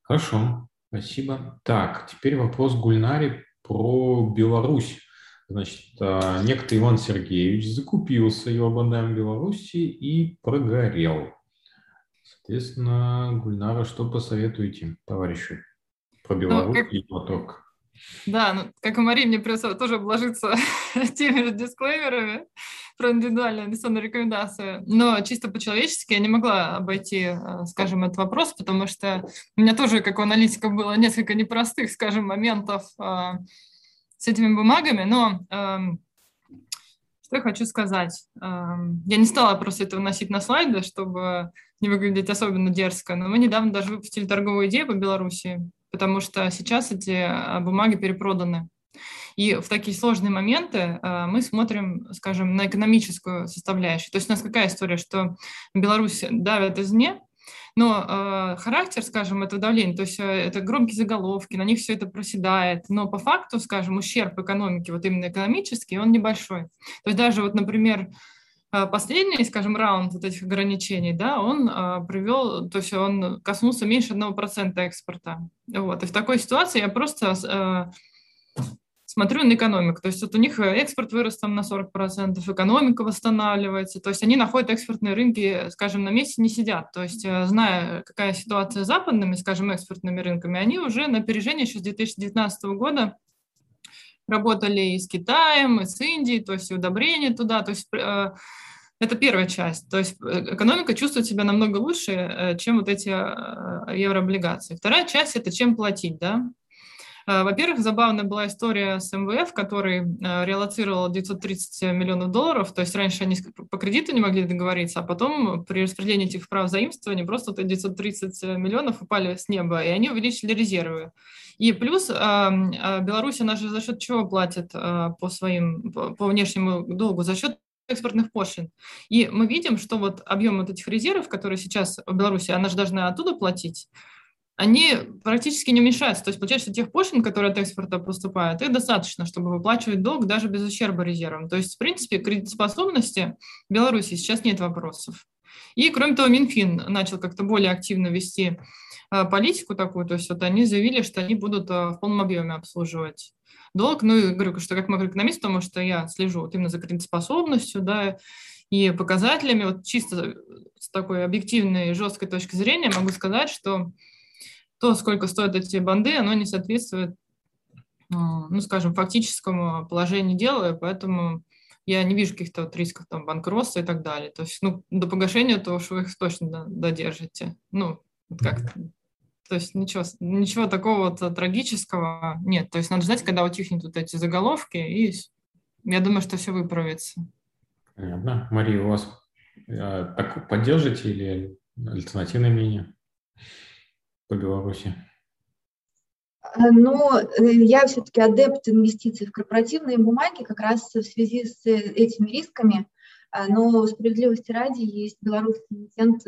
Хорошо, спасибо. Так, теперь вопрос Гульнари про Беларусь. Значит, а, некто Иван Сергеевич закупился Юабандаем Беларуси и прогорел. Соответственно, Гульнара, что посоветуете, товарищи, про ну, Беларусь ну, и поток? Да, ну, как и Мария, мне придется тоже обложиться <laughs> теми же дисклеймерами про индивидуальную инвестиционную рекомендацию. Но чисто по-человечески я не могла обойти, э, скажем, этот вопрос, потому что у меня тоже, как у аналитика, было несколько непростых, скажем, моментов э, с этими бумагами, но эм, что я хочу сказать? Эм, я не стала просто это выносить на слайды, чтобы не выглядеть особенно дерзко, но мы недавно даже выпустили торговую идею по Беларуси, потому что сейчас эти э, бумаги перепроданы. И в такие сложные моменты э, мы смотрим, скажем, на экономическую составляющую. То есть у нас какая история, что Беларусь давят извне, но э, характер, скажем, этого давления, то есть э, это громкие заголовки, на них все это проседает, но по факту, скажем, ущерб экономики, вот именно экономический, он небольшой. То есть даже вот, например, последний, скажем, раунд вот этих ограничений, да, он э, привел, то есть он коснулся меньше 1% экспорта. Вот. И в такой ситуации я просто э, смотрю на экономику. То есть вот у них экспорт вырос там на 40%, экономика восстанавливается. То есть они находят экспортные рынки, скажем, на месте не сидят. То есть зная, какая ситуация с западными, скажем, экспортными рынками, они уже на опережение еще с 2019 года работали и с Китаем, и с Индией, то есть удобрения туда. То есть э, это первая часть. То есть экономика чувствует себя намного лучше, чем вот эти еврооблигации. Вторая часть – это чем платить, да. Э, во-первых, забавная была история с МВФ, который э, реалоцировал 930 миллионов долларов, то есть раньше они по кредиту не могли договориться, а потом при распределении этих прав заимствования просто 930 миллионов упали с неба, и они увеличили резервы. И плюс э, Беларусь, она же за счет чего платит по своим, по внешнему долгу? За счет экспортных пошлин. И мы видим, что вот объем вот этих резервов, которые сейчас в Беларуси, она же должна оттуда платить, они практически не уменьшаются. То есть, получается, тех пошлин, которые от экспорта поступают, их достаточно, чтобы выплачивать долг даже без ущерба резервам. То есть, в принципе, кредитоспособности Беларуси сейчас нет вопросов. И, кроме того, Минфин начал как-то более активно вести э, политику такую, то есть вот они заявили, что они будут э, в полном объеме обслуживать долг. Ну, и говорю, что как макроэкономист, потому что я слежу вот именно за кредитоспособностью, да, и показателями, вот чисто с такой объективной жесткой точки зрения могу сказать, что то, сколько стоят эти банды, оно не соответствует, а, ну, скажем, фактическому положению дела, и поэтому я не вижу каких-то вот рисков там банкротства и так далее. То есть, ну, до погашения, то уж вы их точно додержите. Ну, как то есть ничего, ничего такого вот трагического нет. То есть надо ждать, когда утихнут вот эти заголовки, и я думаю, что все выправится. Понятно. Мария, у вас э, так поддержите или альтернативное мнение? По Беларуси? Э, но э, я все-таки адепт инвестиций в корпоративные бумаги как раз в связи с э, этими рисками. Но справедливости ради есть белорусский эмитент,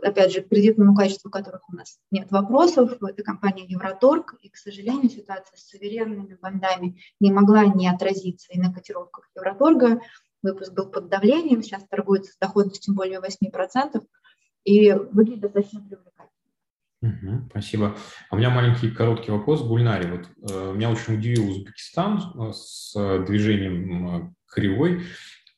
опять же, к кредитному качеству которых у нас нет вопросов. Это компания Евроторг, и, к сожалению, ситуация с суверенными бандами не могла не отразиться и на котировках Евроторга. Выпуск был под давлением, сейчас торгуется с доходностью более 8%, и выглядит достаточно привлекательно. Угу, спасибо. А у меня маленький короткий вопрос, Гульнари. Вот э, меня очень удивил Узбекистан э, с э, движением э, кривой.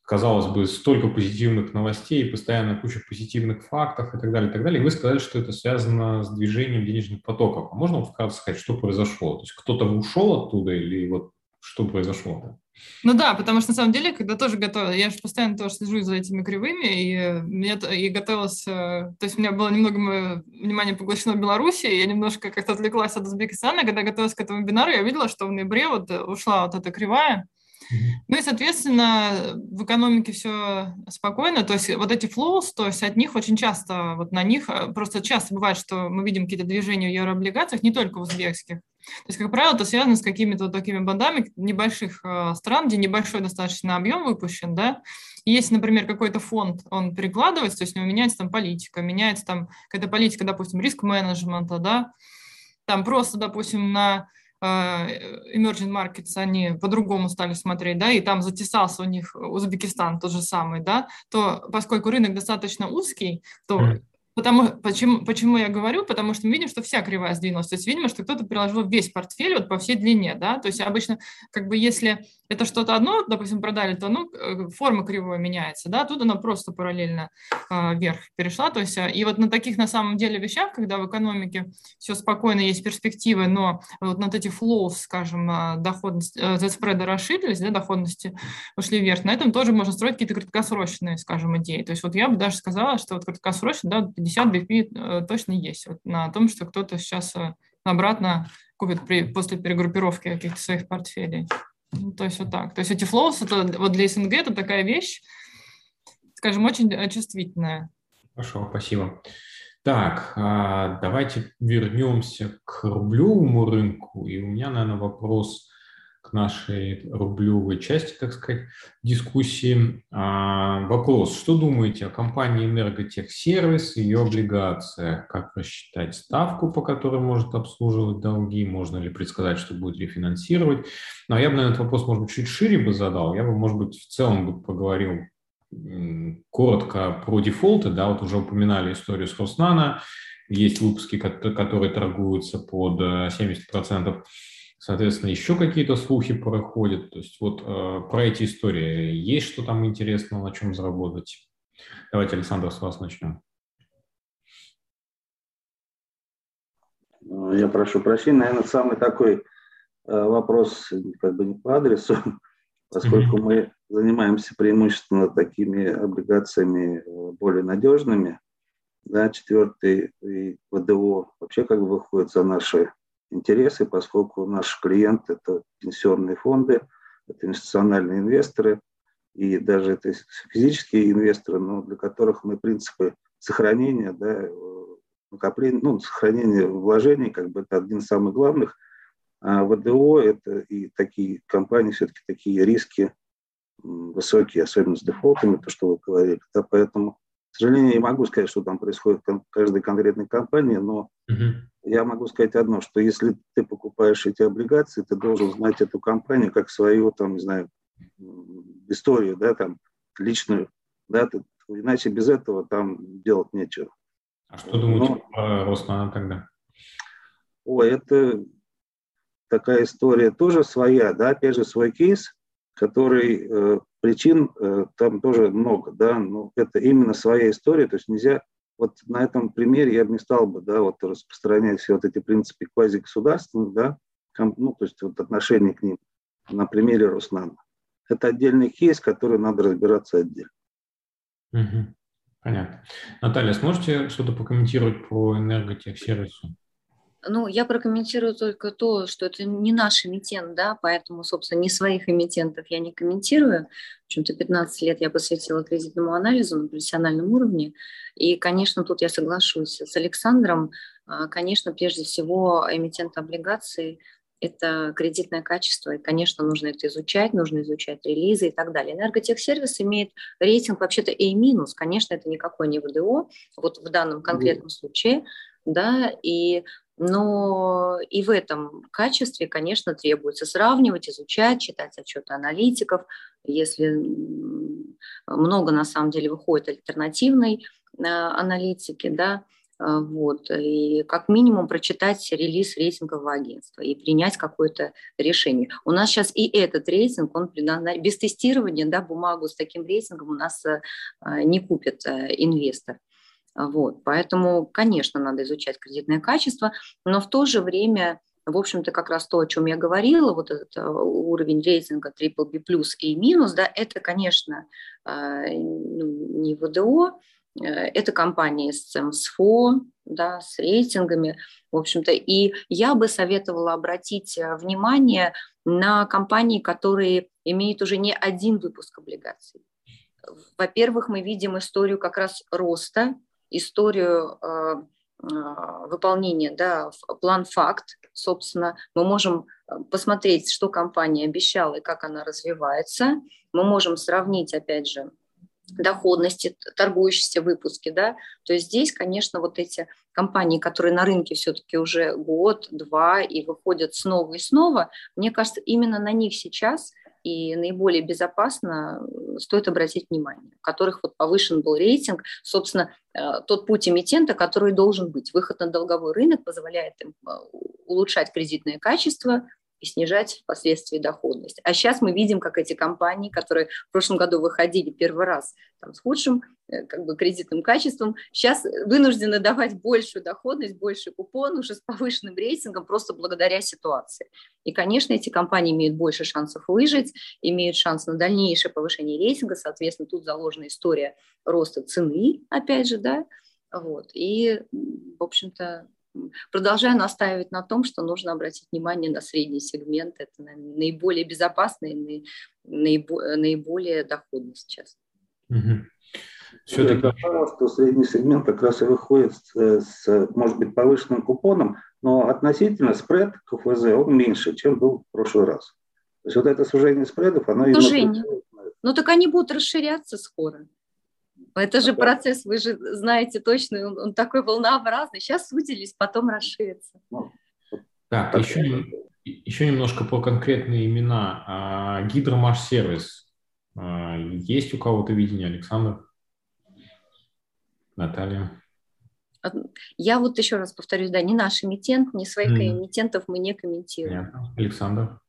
Казалось бы, столько позитивных новостей, постоянно куча позитивных фактов и так далее, и так далее. И вы сказали, что это связано с движением денежных потоков. А можно вот вкратце сказать, что произошло? То есть кто-то ушел оттуда или вот что произошло-то? Ну да, потому что на самом деле, когда тоже готовила, я же постоянно тоже слежу за этими кривыми, и, мне, и готовилась, э, то есть у меня было немного внимание поглощено Беларуси, я немножко как-то отвлеклась от Узбекистана, когда готовилась к этому вебинару, я видела, что в ноябре вот ушла вот эта кривая, ну и, соответственно, в экономике все спокойно, то есть вот эти flows, то есть от них очень часто, вот на них, э, просто часто бывает, что мы видим какие-то движения в еврооблигациях, не только в узбекских. То есть, как правило, это связано с какими-то вот такими бандами небольших э, стран, где небольшой достаточно объем выпущен, да, и если, например, какой-то фонд, он перекладывается, то есть у него меняется там политика, меняется там какая-то политика, допустим, риск-менеджмента, да, там просто, допустим, на emerging markets, они по-другому стали смотреть, да, и там затесался у них Узбекистан тот же самый, да, то поскольку рынок достаточно узкий, то Потому, почему, почему я говорю? Потому что мы видим, что вся кривая сдвинулась. То есть видимо, что кто-то приложил весь портфель вот по всей длине. Да? То есть обычно, как бы, если это что-то одно, допустим, продали, то ну, э, форма кривой меняется. Да? Тут она просто параллельно э, вверх перешла. То есть, э, и вот на таких, на самом деле, вещах, когда в экономике все спокойно, есть перспективы, но вот на эти flows, скажем, э, доходности, э, спреды расширились, да, доходности ушли вверх, на этом тоже можно строить какие-то краткосрочные, скажем, идеи. То есть вот я бы даже сказала, что вот краткосрочно, да, 50 BP э, точно есть вот на том, что кто-то сейчас э, обратно купит при, после перегруппировки каких-то своих портфелей. Ну, то есть вот так. То есть эти флоус, это вот для СНГ это такая вещь, скажем, очень э, чувствительная. Хорошо, спасибо. Так, а, давайте вернемся к рублевому рынку. И у меня, наверное, вопрос нашей рублевой части, так сказать, дискуссии. А, вопрос, что думаете о компании «Энерготехсервис» и ее облигациях? Как рассчитать ставку, по которой может обслуживать долги? Можно ли предсказать, что будет рефинансировать? Но ну, а я бы, наверное, этот вопрос, может быть, чуть шире бы задал. Я бы, может быть, в целом бы поговорил коротко про дефолты. Да, вот уже упоминали историю с Роснано. Есть выпуски, которые торгуются под 70% э, Соответственно, еще какие-то слухи проходят. То есть вот э, про эти истории есть что там интересного, на чем заработать? Давайте, Александр, с вас начнем. Я прошу прощения, наверное, самый такой э, вопрос как бы не по адресу, <laughs> поскольку mm-hmm. мы занимаемся преимущественно такими облигациями э, более надежными. Да, четвертый и ВДО вообще как бы выходит за наши интересы, поскольку наш клиент – это пенсионные фонды, это институциональные инвесторы, и даже это физические инвесторы, но для которых мы принципы сохранения, да, накопления, ну, сохранения вложений, как бы это один из самых главных. А ВДО – это и такие компании, все-таки такие риски высокие, особенно с дефолтами, то, что вы говорили. Да, поэтому сожалению, не могу сказать, что там происходит в каждой конкретной компании, но uh-huh. я могу сказать одно, что если ты покупаешь эти облигации, ты должен знать эту компанию как свою, там, не знаю, историю, да, там, личную, да, ты, иначе без этого там делать нечего. А что думаете про Роснано тогда? Ой, это такая история тоже своя, да, опять же, свой кейс, который э, причин э, там тоже много, да, но это именно своя история, то есть нельзя, вот на этом примере я бы не стал бы, да, вот распространять все вот эти принципы квазигосударственных, да, ну, то есть вот отношение к ним на примере Роснана. Это отдельный кейс, который надо разбираться отдельно. Угу. Понятно. Наталья, сможете что-то покомментировать по энерготехсервису? Ну, я прокомментирую только то, что это не наш эмитент, да, поэтому, собственно, не своих эмитентов я не комментирую. В общем-то, 15 лет я посвятила кредитному анализу на профессиональном уровне. И, конечно, тут я соглашусь с Александром. А, конечно, прежде всего, эмитент облигаций – это кредитное качество, и, конечно, нужно это изучать, нужно изучать релизы и так далее. Энерготехсервис имеет рейтинг вообще-то A-, конечно, это никакой не ВДО, вот в данном конкретном случае, да, и но и в этом качестве, конечно, требуется сравнивать, изучать, читать отчеты аналитиков. Если много, на самом деле, выходит альтернативной э, аналитики, да, э, вот, и как минимум прочитать релиз рейтингового агентства и принять какое-то решение. У нас сейчас и этот рейтинг, он без тестирования, да, бумагу с таким рейтингом у нас э, не купит инвестор. Вот, поэтому, конечно, надо изучать кредитное качество, но в то же время в общем-то, как раз то, о чем я говорила, вот этот э, уровень рейтинга BBB+, и минус, да, это, конечно, э, ну, не ВДО, э, это компании с МСФО, да, с рейтингами, в общем-то, и я бы советовала обратить внимание на компании, которые имеют уже не один выпуск облигаций. Во-первых, мы видим историю как раз роста историю а, а, выполнения, да, план-факт, собственно, мы можем а, посмотреть, что компания обещала и как она развивается. Мы можем сравнить, опять же, доходности, торгующиеся выпуски, да, то есть здесь, конечно, вот эти компании, которые на рынке все-таки уже год, два и выходят снова и снова, мне кажется, именно на них сейчас и наиболее безопасно э, стоит обратить внимание, у которых вот повышен был рейтинг, собственно, э, тот путь эмитента, который должен быть. Выход на долговой рынок позволяет им э, улучшать кредитное качество, и снижать впоследствии доходность. А сейчас мы видим, как эти компании, которые в прошлом году выходили первый раз там, с худшим э, как бы, кредитным качеством, сейчас вынуждены давать большую доходность, больше купон уже с повышенным рейтингом просто благодаря ситуации. И, конечно, эти компании имеют больше шансов выжить, имеют шанс на дальнейшее повышение рейтинга, соответственно, тут заложена история роста цены, опять же, да, вот, и, в общем-то, Продолжаю настаивать на том, что нужно обратить внимание на средний сегмент. Это наиболее безопасный и наиболее доходный сейчас. Угу. Все-таки... Я что средний сегмент как раз и выходит с, с, может быть, повышенным купоном, но относительно спред КФЗ он меньше, чем был в прошлый раз. То есть вот это сужение спредов, оно... Сужение. Ну так они будут расширяться скоро. Это же процесс, вы же знаете точно, он, он такой волнообразный. Сейчас сузились, потом расширится. Ну, так, еще, еще немножко про конкретные имена. А, Гидромаш-сервис. А, есть у кого-то видение, Александр? Наталья? Я вот еще раз повторюсь, да, ни наш эмитент, ни своих mm. эмитентов мы не комментируем. Понятно. Александр?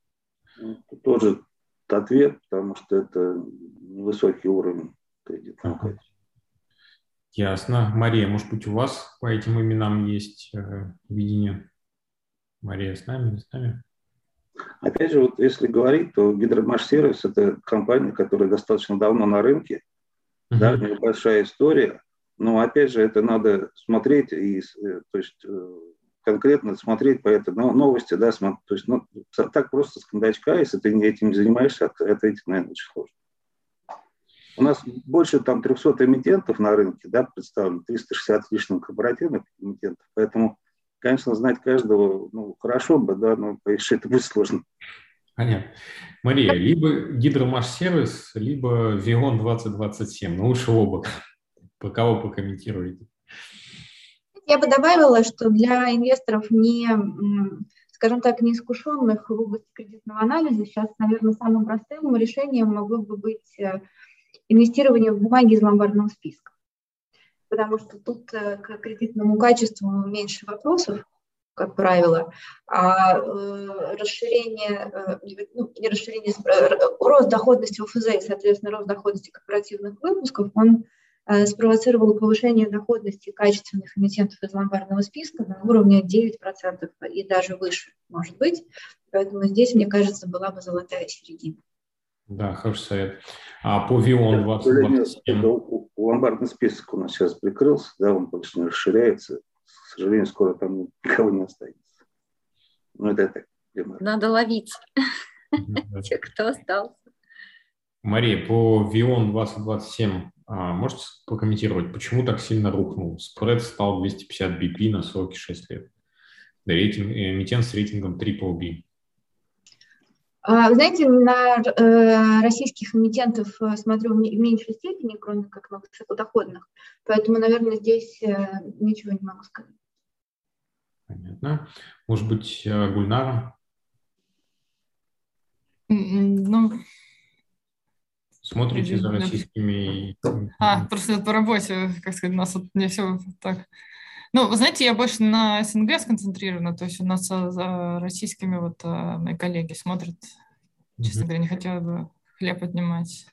Ну, тоже ответ, потому что это невысокий уровень кредитного качества. Ясно. Мария, может быть, у вас по этим именам есть э, видение? Мария с нами, не с нами? Опять же, вот если говорить, то Гидромаш Сервис – это компания, которая достаточно давно на рынке, uh-huh. да, небольшая история, но опять же, это надо смотреть и, э, то есть, э, конкретно смотреть по этой новости, да, то есть, ну, так просто с кондачка, если ты этим не занимаешься, ответить, наверное, очень сложно. У нас больше там 300 эмитентов на рынке, да, представлено, 360 лишних корпоративных эмитентов, поэтому, конечно, знать каждого, ну, хорошо бы, да, но, конечно, это будет сложно. Понятно. Мария, либо Гидромаш-сервис, либо Вион 2027, ну, лучше оба. По кого прокомментируете? Я бы добавила, что для инвесторов не, скажем так, неискушенных в области кредитного анализа сейчас, наверное, самым простым решением могло бы быть э, инвестирование в бумаги из ломбардного списка. Потому что тут э, к кредитному качеству меньше вопросов, как правило, а э, расширение, э, ну, не расширение, рост доходности ОФЗ и, соответственно, рост доходности корпоративных выпусков, он спровоцировал повышение доходности качественных эмитентов из ломбардного списка на уровне 9% и даже выше, может быть. Поэтому здесь, мне кажется, была бы золотая середина. Да, хороший совет. А по Вион 2027? Ломбардный список у нас сейчас прикрылся, да, он больше не расширяется. К сожалению, скоро там никого не останется. Ну, это так. Надо ловить <laughs> тех, кто остался. Мария, по Вион 2027 а, можете прокомментировать, почему так сильно рухнул? Спред стал 250 BP на сроки 6 лет. Рейтинг, эмитент с рейтингом Triple B. А, знаете, на э, российских эмитентов э, смотрю в меньшей степени, кроме как на высокодоходных. Поэтому, наверное, здесь э, ничего не могу сказать. Понятно. Может быть, Гульнара? Ну, Смотрите за российскими... А, просто по работе, как сказать, у нас вот не все так ну, вы знаете, я больше на СНГ сконцентрирована, то есть у нас за российскими вот а, мои коллеги смотрят. Честно говоря, не хотела бы хлеб отнимать.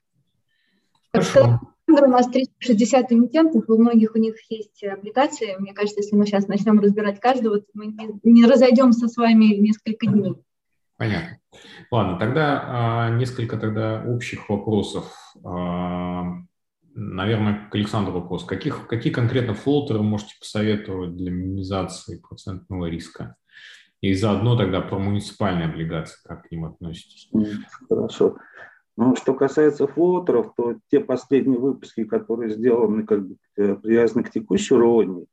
Хорошо. У нас 360 эмитентов, у многих у них есть аппликации. Мне кажется, если мы сейчас начнем разбирать каждого, то мы не, не разойдемся с вами несколько дней. Понятно. Ладно, тогда а, несколько тогда общих вопросов. А, Наверное, к Александру вопрос. Каких, какие конкретно флоутеры можете посоветовать для минимизации процентного риска? И заодно тогда про муниципальные облигации, как к ним относитесь? Хорошо. Ну, что касается флоутеров, то те последние выпуски, которые сделаны, как бы э, привязаны к текущей роне,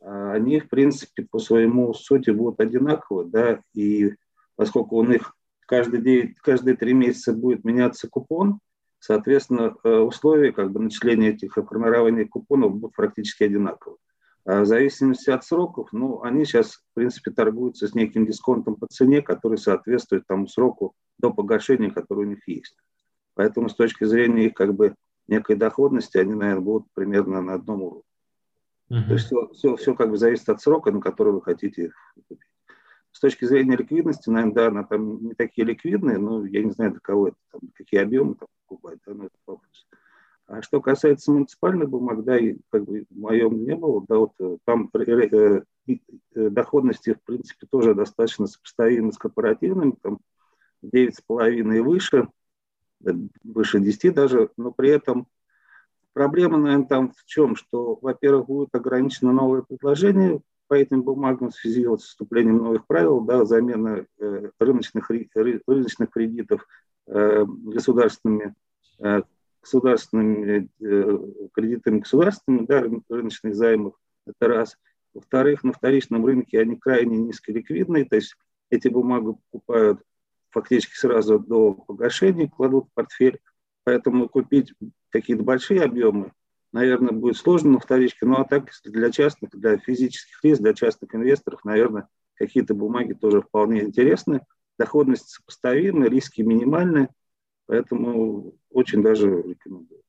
а, они, в принципе, по своему сути будут одинаковы, да, и поскольку у них каждый день, каждые три месяца будет меняться купон, Соответственно, э, условия как бы, начисления этих формирования купонов будут практически одинаковы. А в зависимости от сроков, ну, они сейчас, в принципе, торгуются с неким дисконтом по цене, который соответствует тому сроку до погашения, который у них есть. Поэтому с точки зрения их как бы некой доходности, они, наверное, будут примерно на одном уровне. Uh-huh. То есть все, все, все как бы зависит от срока, на который вы хотите их купить. С точки зрения ликвидности, наверное, да, она там не такие ликвидные, но я не знаю, для кого это, там, какие объемы там покупать, да, но это вопрос. А что касается муниципальных бумаг, да, и как бы в моем не было, да, вот э, там э, э, доходности, в принципе, тоже достаточно сопоставимы с корпоративными, там 9,5 и выше, выше 10 даже, но при этом проблема, наверное, там в чем, что, во-первых, будет ограничено новое предложение по этим бумагам в связи с вступлением новых правил, да, замена э, рыночных, рыночных кредитов э, государственными, э, государственными кредитами государственными, да, рыночных займов, это раз. Во-вторых, на вторичном рынке они крайне низколиквидные, то есть эти бумаги покупают фактически сразу до погашения, кладут в портфель, поэтому купить какие-то большие объемы наверное, будет сложно на вторичке. Ну а так, для частных, для физических лиц, для частных инвесторов, наверное, какие-то бумаги тоже вполне интересны. Доходность сопоставимая, риски минимальные, поэтому очень даже рекомендую.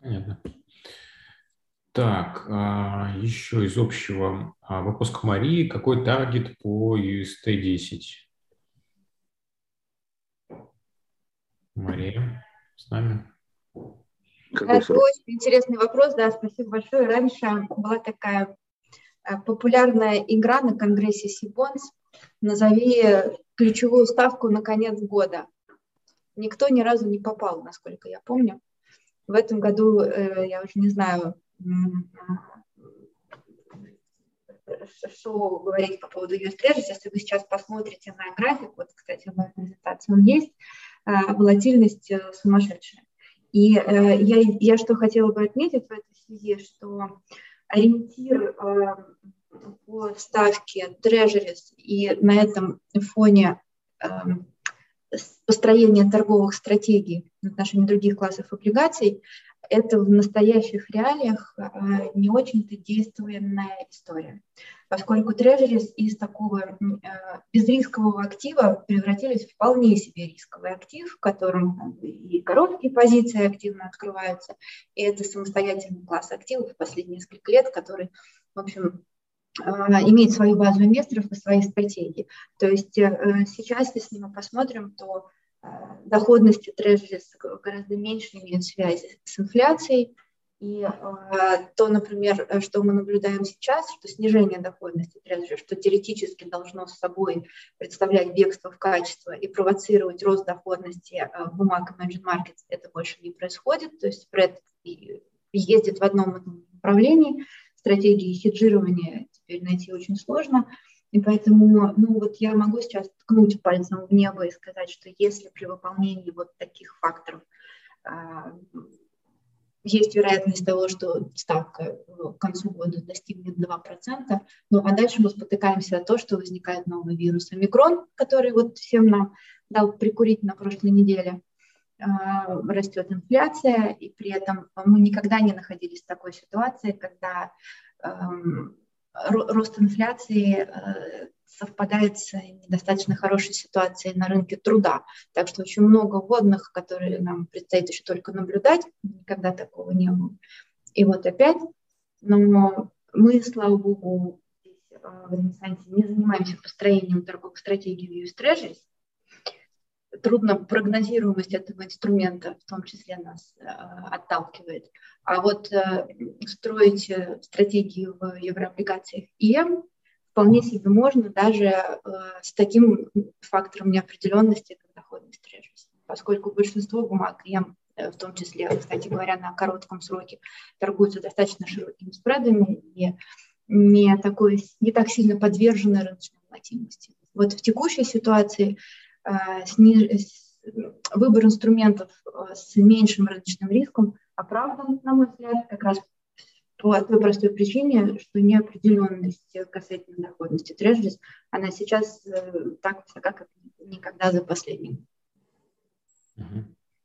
Понятно. Так, а, еще из общего а, вопрос к Марии. Какой таргет по UST 10? Мария, с нами? Это очень интересный вопрос, да, спасибо большое. Раньше была такая э, популярная игра на конгрессе Сибонс «Назови ключевую ставку на конец года». Никто ни разу не попал, насколько я помню. В этом году, э, я уже не знаю, что говорить по поводу US Treasuries. Если вы сейчас посмотрите на график, вот, кстати, в моей презентации он есть, э, волатильность сумасшедшая. И э, я, я что хотела бы отметить в этой связи, что ориентир э, по ставке Treasuries и на этом фоне э, построение торговых стратегий в отношении других классов облигаций, это в настоящих реалиях э, не очень-то действенная история поскольку трежерис из такого э, безрискового актива превратились в вполне себе рисковый актив, в котором и короткие позиции активно открываются, и это самостоятельный класс активов в последние несколько лет, который, в общем, э, имеет свою базу инвесторов и свои стратегии. То есть э, сейчас, если мы посмотрим, то доходности трежерис гораздо меньше имеют связи с инфляцией, и э, то, например, э, что мы наблюдаем сейчас, что снижение доходности трежери, что теоретически должно с собой представлять бегство в качество и провоцировать рост доходности э, бумаг Emerging Markets, это больше не происходит. То есть спред ездит в одном направлении, стратегии хеджирования теперь найти очень сложно. И поэтому, ну вот я могу сейчас ткнуть пальцем в небо и сказать, что если при выполнении вот таких факторов есть вероятность того, что ставка к концу года достигнет 2%. Ну а дальше мы спотыкаемся о том, что возникает новый вирус омикрон, который вот всем нам дал прикурить на прошлой неделе. А, растет инфляция, и при этом мы никогда не находились в такой ситуации, когда эм, рост инфляции э, совпадает с недостаточно хорошей ситуацией на рынке труда. Так что очень много вводных, которые нам предстоит еще только наблюдать, никогда такого не было. И вот опять, но мы, слава богу, а, в Ренессансе не занимаемся построением торговых стратегий в US Treasuries, трудно прогнозируемость этого инструмента в том числе нас э, отталкивает. А вот э, строить э, стратегию в еврооблигациях ИМ вполне себе можно даже с таким фактором неопределенности, как доходность трежерс, поскольку большинство бумаг ИМ в том числе, кстати говоря, на коротком сроке торгуются достаточно широкими спредами и не, такой, не так сильно подвержены рыночной волатильности. Вот в текущей ситуации выбор инструментов э, с меньшим рыночным риском оправдан, на мой взгляд, как раз по той простой причине, что неопределенность касательно доходности трежерис, она сейчас э, так высока, как никогда за последним.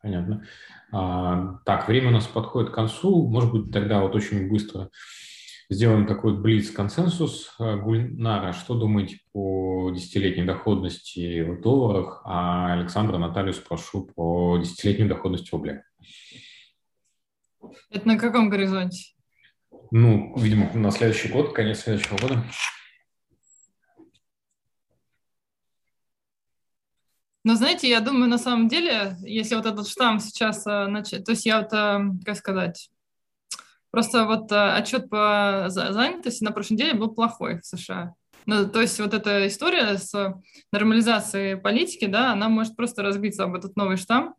Понятно. А, так, время у нас подходит к концу. Может быть, тогда вот очень быстро сделаем такой блиц-консенсус. А, Гульнара, что думаете по десятилетней доходности в долларах? А Александра, Наталью спрошу по десятилетней доходности в рублях. Это на каком горизонте? Ну, видимо, на следующий год, конец следующего года. Но знаете, я думаю, на самом деле, если вот этот штамм сейчас э, начать, то есть я вот, э, как сказать, просто вот э, отчет по занятости на прошлой неделе был плохой в США. Ну, то есть вот эта история с нормализацией политики, да, она может просто разбиться об этот новый штамм.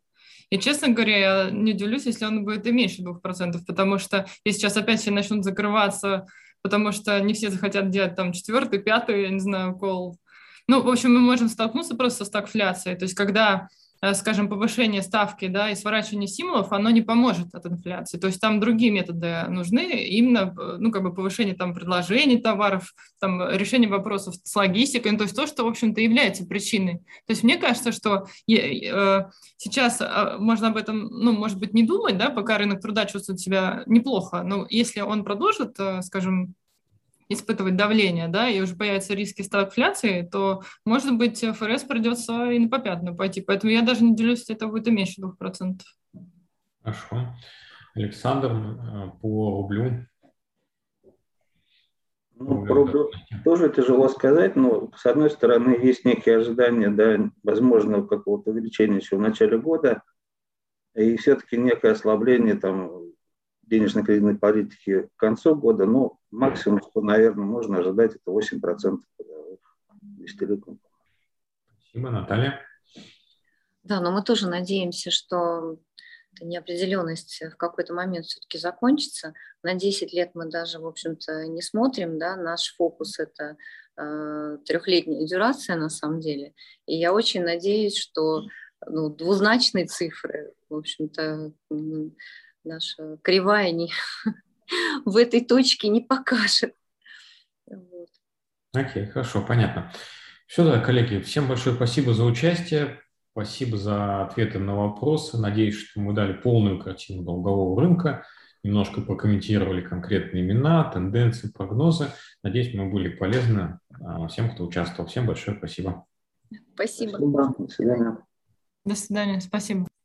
И, честно говоря, я не удивлюсь, если он будет и меньше 2%, потому что если сейчас опять все начнут закрываться, потому что не все захотят делать там четвертый, пятый, я не знаю, кол ну, в общем, мы можем столкнуться просто с стагфляцией. То есть когда скажем, повышение ставки да, и сворачивание стимулов, оно не поможет от инфляции. То есть там другие методы нужны, именно э, ну, как бы повышение там, предложений товаров, там, решение вопросов с логистикой, ну, то есть то, что, в общем-то, является причиной. То есть мне кажется, что э, сейчас можно об этом, ну, может быть, не думать, да, пока рынок труда чувствует себя неплохо, но если он продолжит, скажем, испытывать давление, да, и уже появятся риски стагфляции, то, может быть, ФРС придется и на попятную пойти. Поэтому я даже не делюсь, это будет и меньше 2%. Хорошо. Александр, э, по рублю. Ну, по рублю тоже тяжело сказать, но с одной стороны есть некие ожидания, да, возможного какого-то увеличения еще в начале года, и все-таки некое ослабление там денежно-кредитной политики к концу года, ну, максимум, что, наверное, можно ожидать, это 8% десятилетним. Спасибо, Наталья. Да, но мы тоже надеемся, что эта неопределенность в какой-то момент все-таки закончится. На 10 лет мы даже, в общем-то, не смотрим, да, наш фокус – это э, трехлетняя дюрация на самом деле. И я очень надеюсь, что ну, двузначные цифры, в общем-то, наша кривая не, <laughs> в этой точке не покажет. Вот. Окей, хорошо, понятно. Все, да, коллеги, всем большое спасибо за участие, спасибо за ответы на вопросы. Надеюсь, что мы дали полную картину долгового рынка, немножко прокомментировали конкретные имена, тенденции, прогнозы. Надеюсь, мы были полезны а, всем, кто участвовал. Всем большое спасибо. Спасибо. спасибо. До свидания. До свидания. Спасибо.